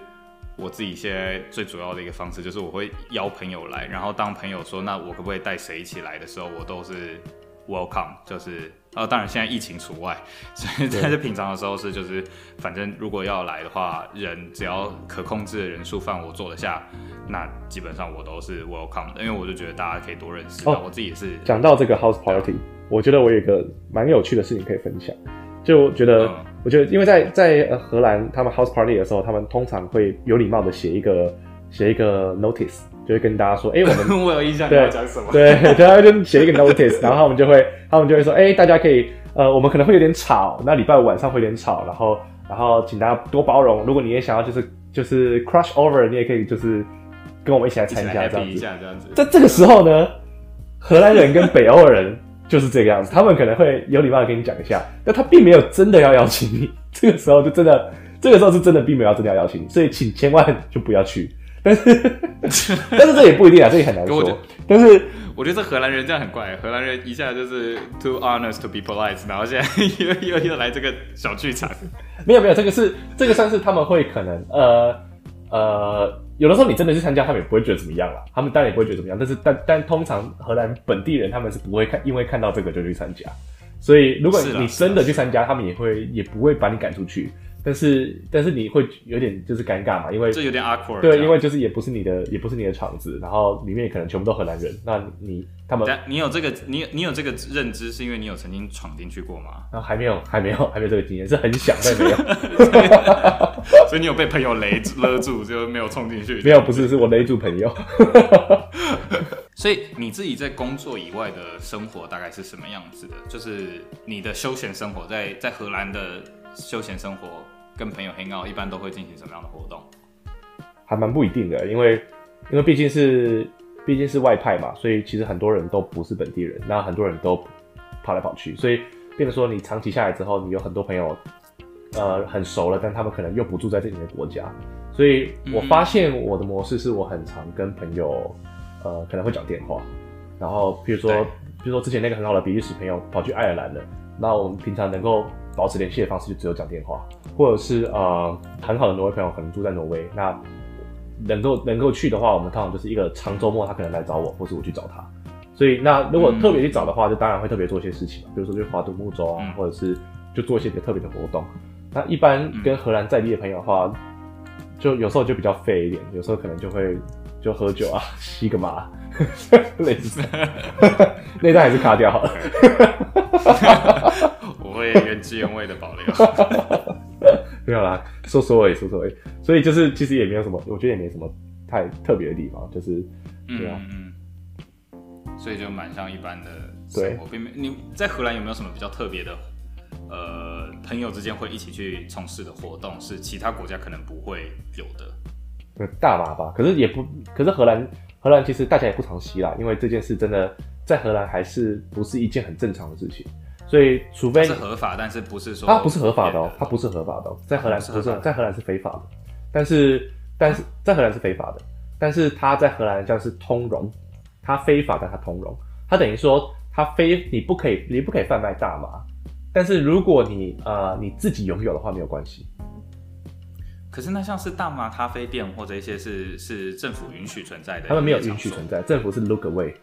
我自己现在最主要的一个方式，就是我会邀朋友来，然后当朋友说那我可不可以带谁一起来的时候，我都是 welcome，就是啊，当然现在疫情除外，所以在这平常的时候是就是，反正如果要来的话，人只要可控制的人数范围我坐得下，那基本上我都是 welcome 的，因为我就觉得大家可以多认识。哦，我自己也是讲到这个 house party，我觉得我有一个蛮有趣的事情可以分享。就觉得，嗯、我觉得，因为在在呃荷兰，他们 house party 的时候，他们通常会有礼貌的写一个写一个 notice，就会跟大家说，哎、欸，我们 我有印象你要讲什么？对，大家就写一个 notice，然后他们就会他们就会说，哎、欸，大家可以，呃，我们可能会有点吵，那礼拜五晚上会有点吵，然后然后请大家多包容，如果你也想要就是就是 crush over，你也可以就是跟我们一起来参加这样子，一下这样子。在这个时候呢，荷兰人跟北欧人。就是这个样子，他们可能会有礼貌的跟你讲一下，但他并没有真的要邀请你。这个时候就真的，这个时候是真的并没有要真的要邀请你，所以请千万就不要去。但是，但是这也不一定啊，这也很难说。但是我觉得这荷兰人这样很怪，荷兰人一下就是 too honest to be polite，然后现在 又又又来这个小剧场。没有没有，这个是这个算是他们会可能呃呃。呃有的时候你真的去参加，他们也不会觉得怎么样啦。他们当然也不会觉得怎么样，但是但但通常荷兰本地人他们是不会看，因为看到这个就去参加。所以如果你真的去参加，他们也会也不会把你赶出去。但是但是你会有点就是尴尬嘛，因为这有点 awkward。对，因为就是也不是你的也不是你的场子，然后里面可能全部都荷兰人，那你他们你有这个你你有这个认知，是因为你有曾经闯进去过吗？还没有 还没有还没有这个经验，是很想但没有。所以你有被朋友勒勒住，就没有冲进去？没有，不是，是我勒住朋友。所以你自己在工作以外的生活大概是什么样子的？就是你的休闲生活，在在荷兰的休闲生活。跟朋友 hang out 一般都会进行什么样的活动？还蛮不一定的，因为因为毕竟是毕竟是外派嘛，所以其实很多人都不是本地人，那很多人都跑来跑去，所以变得说你长期下来之后，你有很多朋友呃很熟了，但他们可能又不住在这里的国家，所以我发现我的模式是我很常跟朋友呃可能会讲电话，然后比如说比如说之前那个很好的比利时朋友跑去爱尔兰了，那我们平常能够保持联系的方式就只有讲电话。或者是呃很好的挪威朋友可能住在挪威，那能够能够去的话，我们通常就是一个长周末，他可能来找我，或是我去找他。所以那如果特别去找的话，就当然会特别做一些事情，比如说去划独木舟啊，或者是就做一些比较特别的活动。那一般跟荷兰在地的朋友的话，就有时候就比较废一点，有时候可能就会就喝酒啊，吸个麻，类似，那段还是卡掉好了。原汁原味的保留。没有啦，说说而已，说说而已。所以就是其实也没有什么，我觉得也没什么太特别的地方，就是对啊。嗯嗯。所以就蛮像一般的生活，并没你在荷兰有没有什么比较特别的？呃，朋友之间会一起去从事的活动，是其他国家可能不会有的。大麻吧，可是也不，可是荷兰，荷兰其实大家也不常吸啦，因为这件事真的在荷兰还是不是一件很正常的事情，所以除非是合法，但是不是说它不是合法的哦，它不是合法的，在荷兰不是，在荷兰是非法的，但是但是在荷兰是非法的，但是它在荷兰像是通融，它非法但它通融，它等于说它非你不可以你不可以贩卖大麻。但是如果你呃你自己拥有的话没有关系。可是那像是大麻咖啡店或者一些是是政府允许存在的，他们没有允许存在，政府是 look away，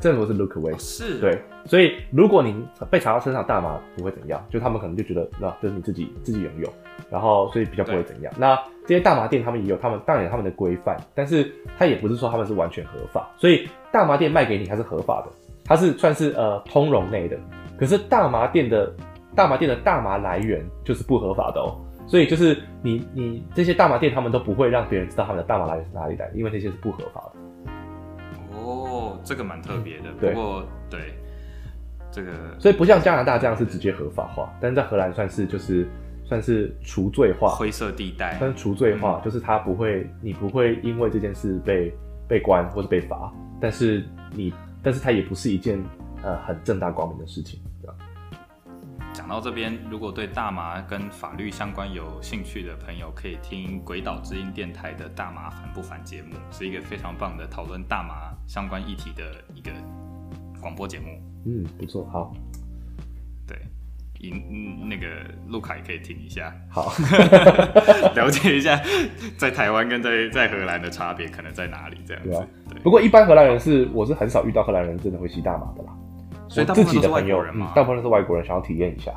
政府是 look away，哦、是，对，所以如果你被查到身上大麻不会怎样，就他们可能就觉得那就是你自己自己拥有，然后所以比较不会怎样。那这些大麻店他们也有他们当然有他们的规范，但是他也不是说他们是完全合法，所以大麻店卖给你它是合法的。它是算是呃通融内的，可是大麻店的大麻店的大麻来源就是不合法的哦，所以就是你你这些大麻店他们都不会让别人知道他们的大麻来源是哪里来的，因为这些是不合法的。哦，这个蛮特别的，对不过对这个，所以不像加拿大这样是直接合法化，但是在荷兰算是就是算是除罪化，灰色地带，但是除罪化就是他不会，你不会因为这件事被被关或者被罚，但是你。但是它也不是一件呃很正大光明的事情？讲到这边，如果对大麻跟法律相关有兴趣的朋友，可以听鬼岛之音电台的《大麻烦不烦》节目，是一个非常棒的讨论大麻相关议题的一个广播节目。嗯，不错，好。对，嗯，那个路卡也可以听一下，好，了解一下在台湾跟在在荷兰的差别可能在哪里，这样子。对啊不过一般荷兰人是，我是很少遇到荷兰人真的会吸大麻的啦。所以我自己的朋友，大部分都是外国人，想要体验一下。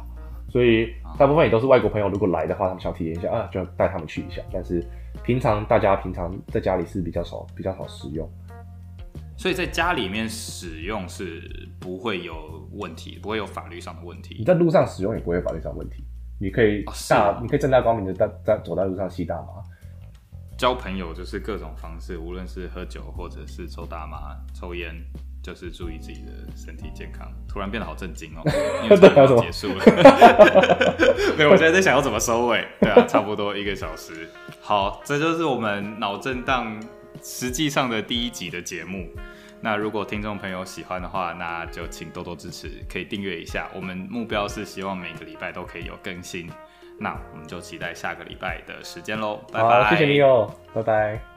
所以大部分也都是外国朋友，如果来的话，他们想体验一下啊，就带他们去一下。但是平常大家平常在家里是比较少比较少使用。所以在家里面使用是不会有问题，不会有法律上的问题。你在路上使用也不会有法律上的问题。你可以大，你可以正大光明的在在走在路上吸大麻。交朋友就是各种方式，无论是喝酒或者是抽大麻、抽烟，就是注意自己的身体健康。突然变得好震惊哦，因为差不多结束了。没有，我现在在想要怎么收尾。对啊，差不多一个小时。好，这就是我们脑震荡实际上的第一集的节目。那如果听众朋友喜欢的话，那就请多多支持，可以订阅一下。我们目标是希望每个礼拜都可以有更新。那我们就期待下个礼拜的时间喽，拜拜！谢谢你哦，拜拜。